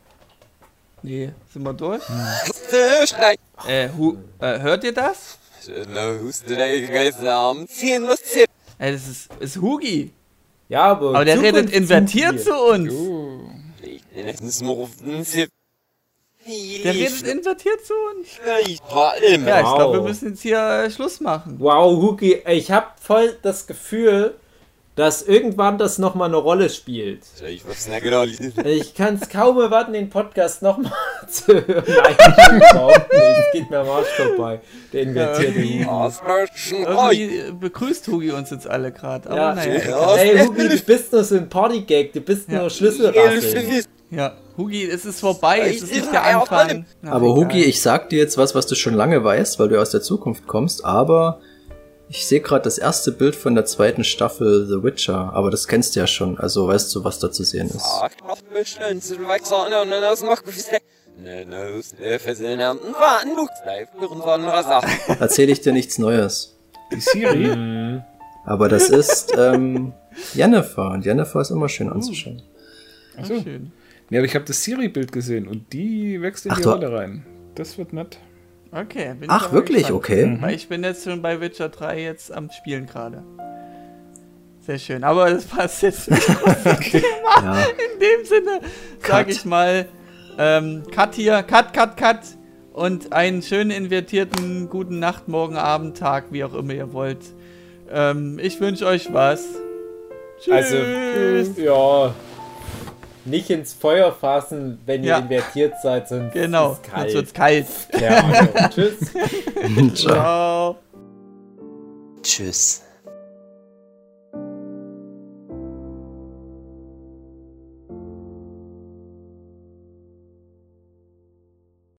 Nee, sind wir durch? Hm. äh, hu äh, hört ihr das? Äh, das ist, ist Hugi. Ja, aber. Aber der redet invertiert zu uns. Der redet invertiert zu uns. Ja, ich glaube, wir müssen jetzt hier äh, Schluss machen. Wow, Hugi, ich habe voll das Gefühl, dass irgendwann das nochmal eine Rolle spielt. Ich kann es kaum erwarten, den Podcast nochmal zu hören. Nein, überhaupt nicht. Es geht mir am Arsch vorbei. Der invertierte. Irgendwie begrüßt Hugi uns jetzt alle gerade. Ja. Naja. Ey, Hugi, du bist nur so ein Partygag. Du bist ja. nur Schlüsselrassel. Ja, Hugi, es ist vorbei. Es ist nicht der Anfang. Aber Hugi, ich sag dir jetzt was, was du schon lange weißt, weil du aus der Zukunft kommst, aber ich sehe gerade das erste Bild von der zweiten Staffel The Witcher, aber das kennst du ja schon, also weißt du, was da zu sehen ist. Erzähle ich dir nichts Neues. Die Siri? Mhm. aber das ist ähm, Jennifer und Jennifer ist immer schön anzuschauen. Ach so. schön. Ja, aber ich habe das Siri-Bild gesehen und die wächst in Ach, die Rolle rein. Das wird nett. Okay. Ach, wirklich? Gespannt. Okay. Mhm. Weil ich bin jetzt schon bei Witcher 3 jetzt am Spielen gerade. Sehr schön. Aber das passt jetzt nicht ja. In dem Sinne, sage ich mal, ähm, Cut hier, Cut, Cut, Cut. Und einen schönen invertierten guten Nacht, Morgen, Abend, Tag, wie auch immer ihr wollt. Ähm, ich wünsche euch was. Also, Tschüss. Also, ja, nicht ins Feuer fassen, wenn ja. ihr invertiert seid, sonst genau, ist kalt. Sonst wird's kalt. Ja, also, tschüss. Ciao. Tschüss.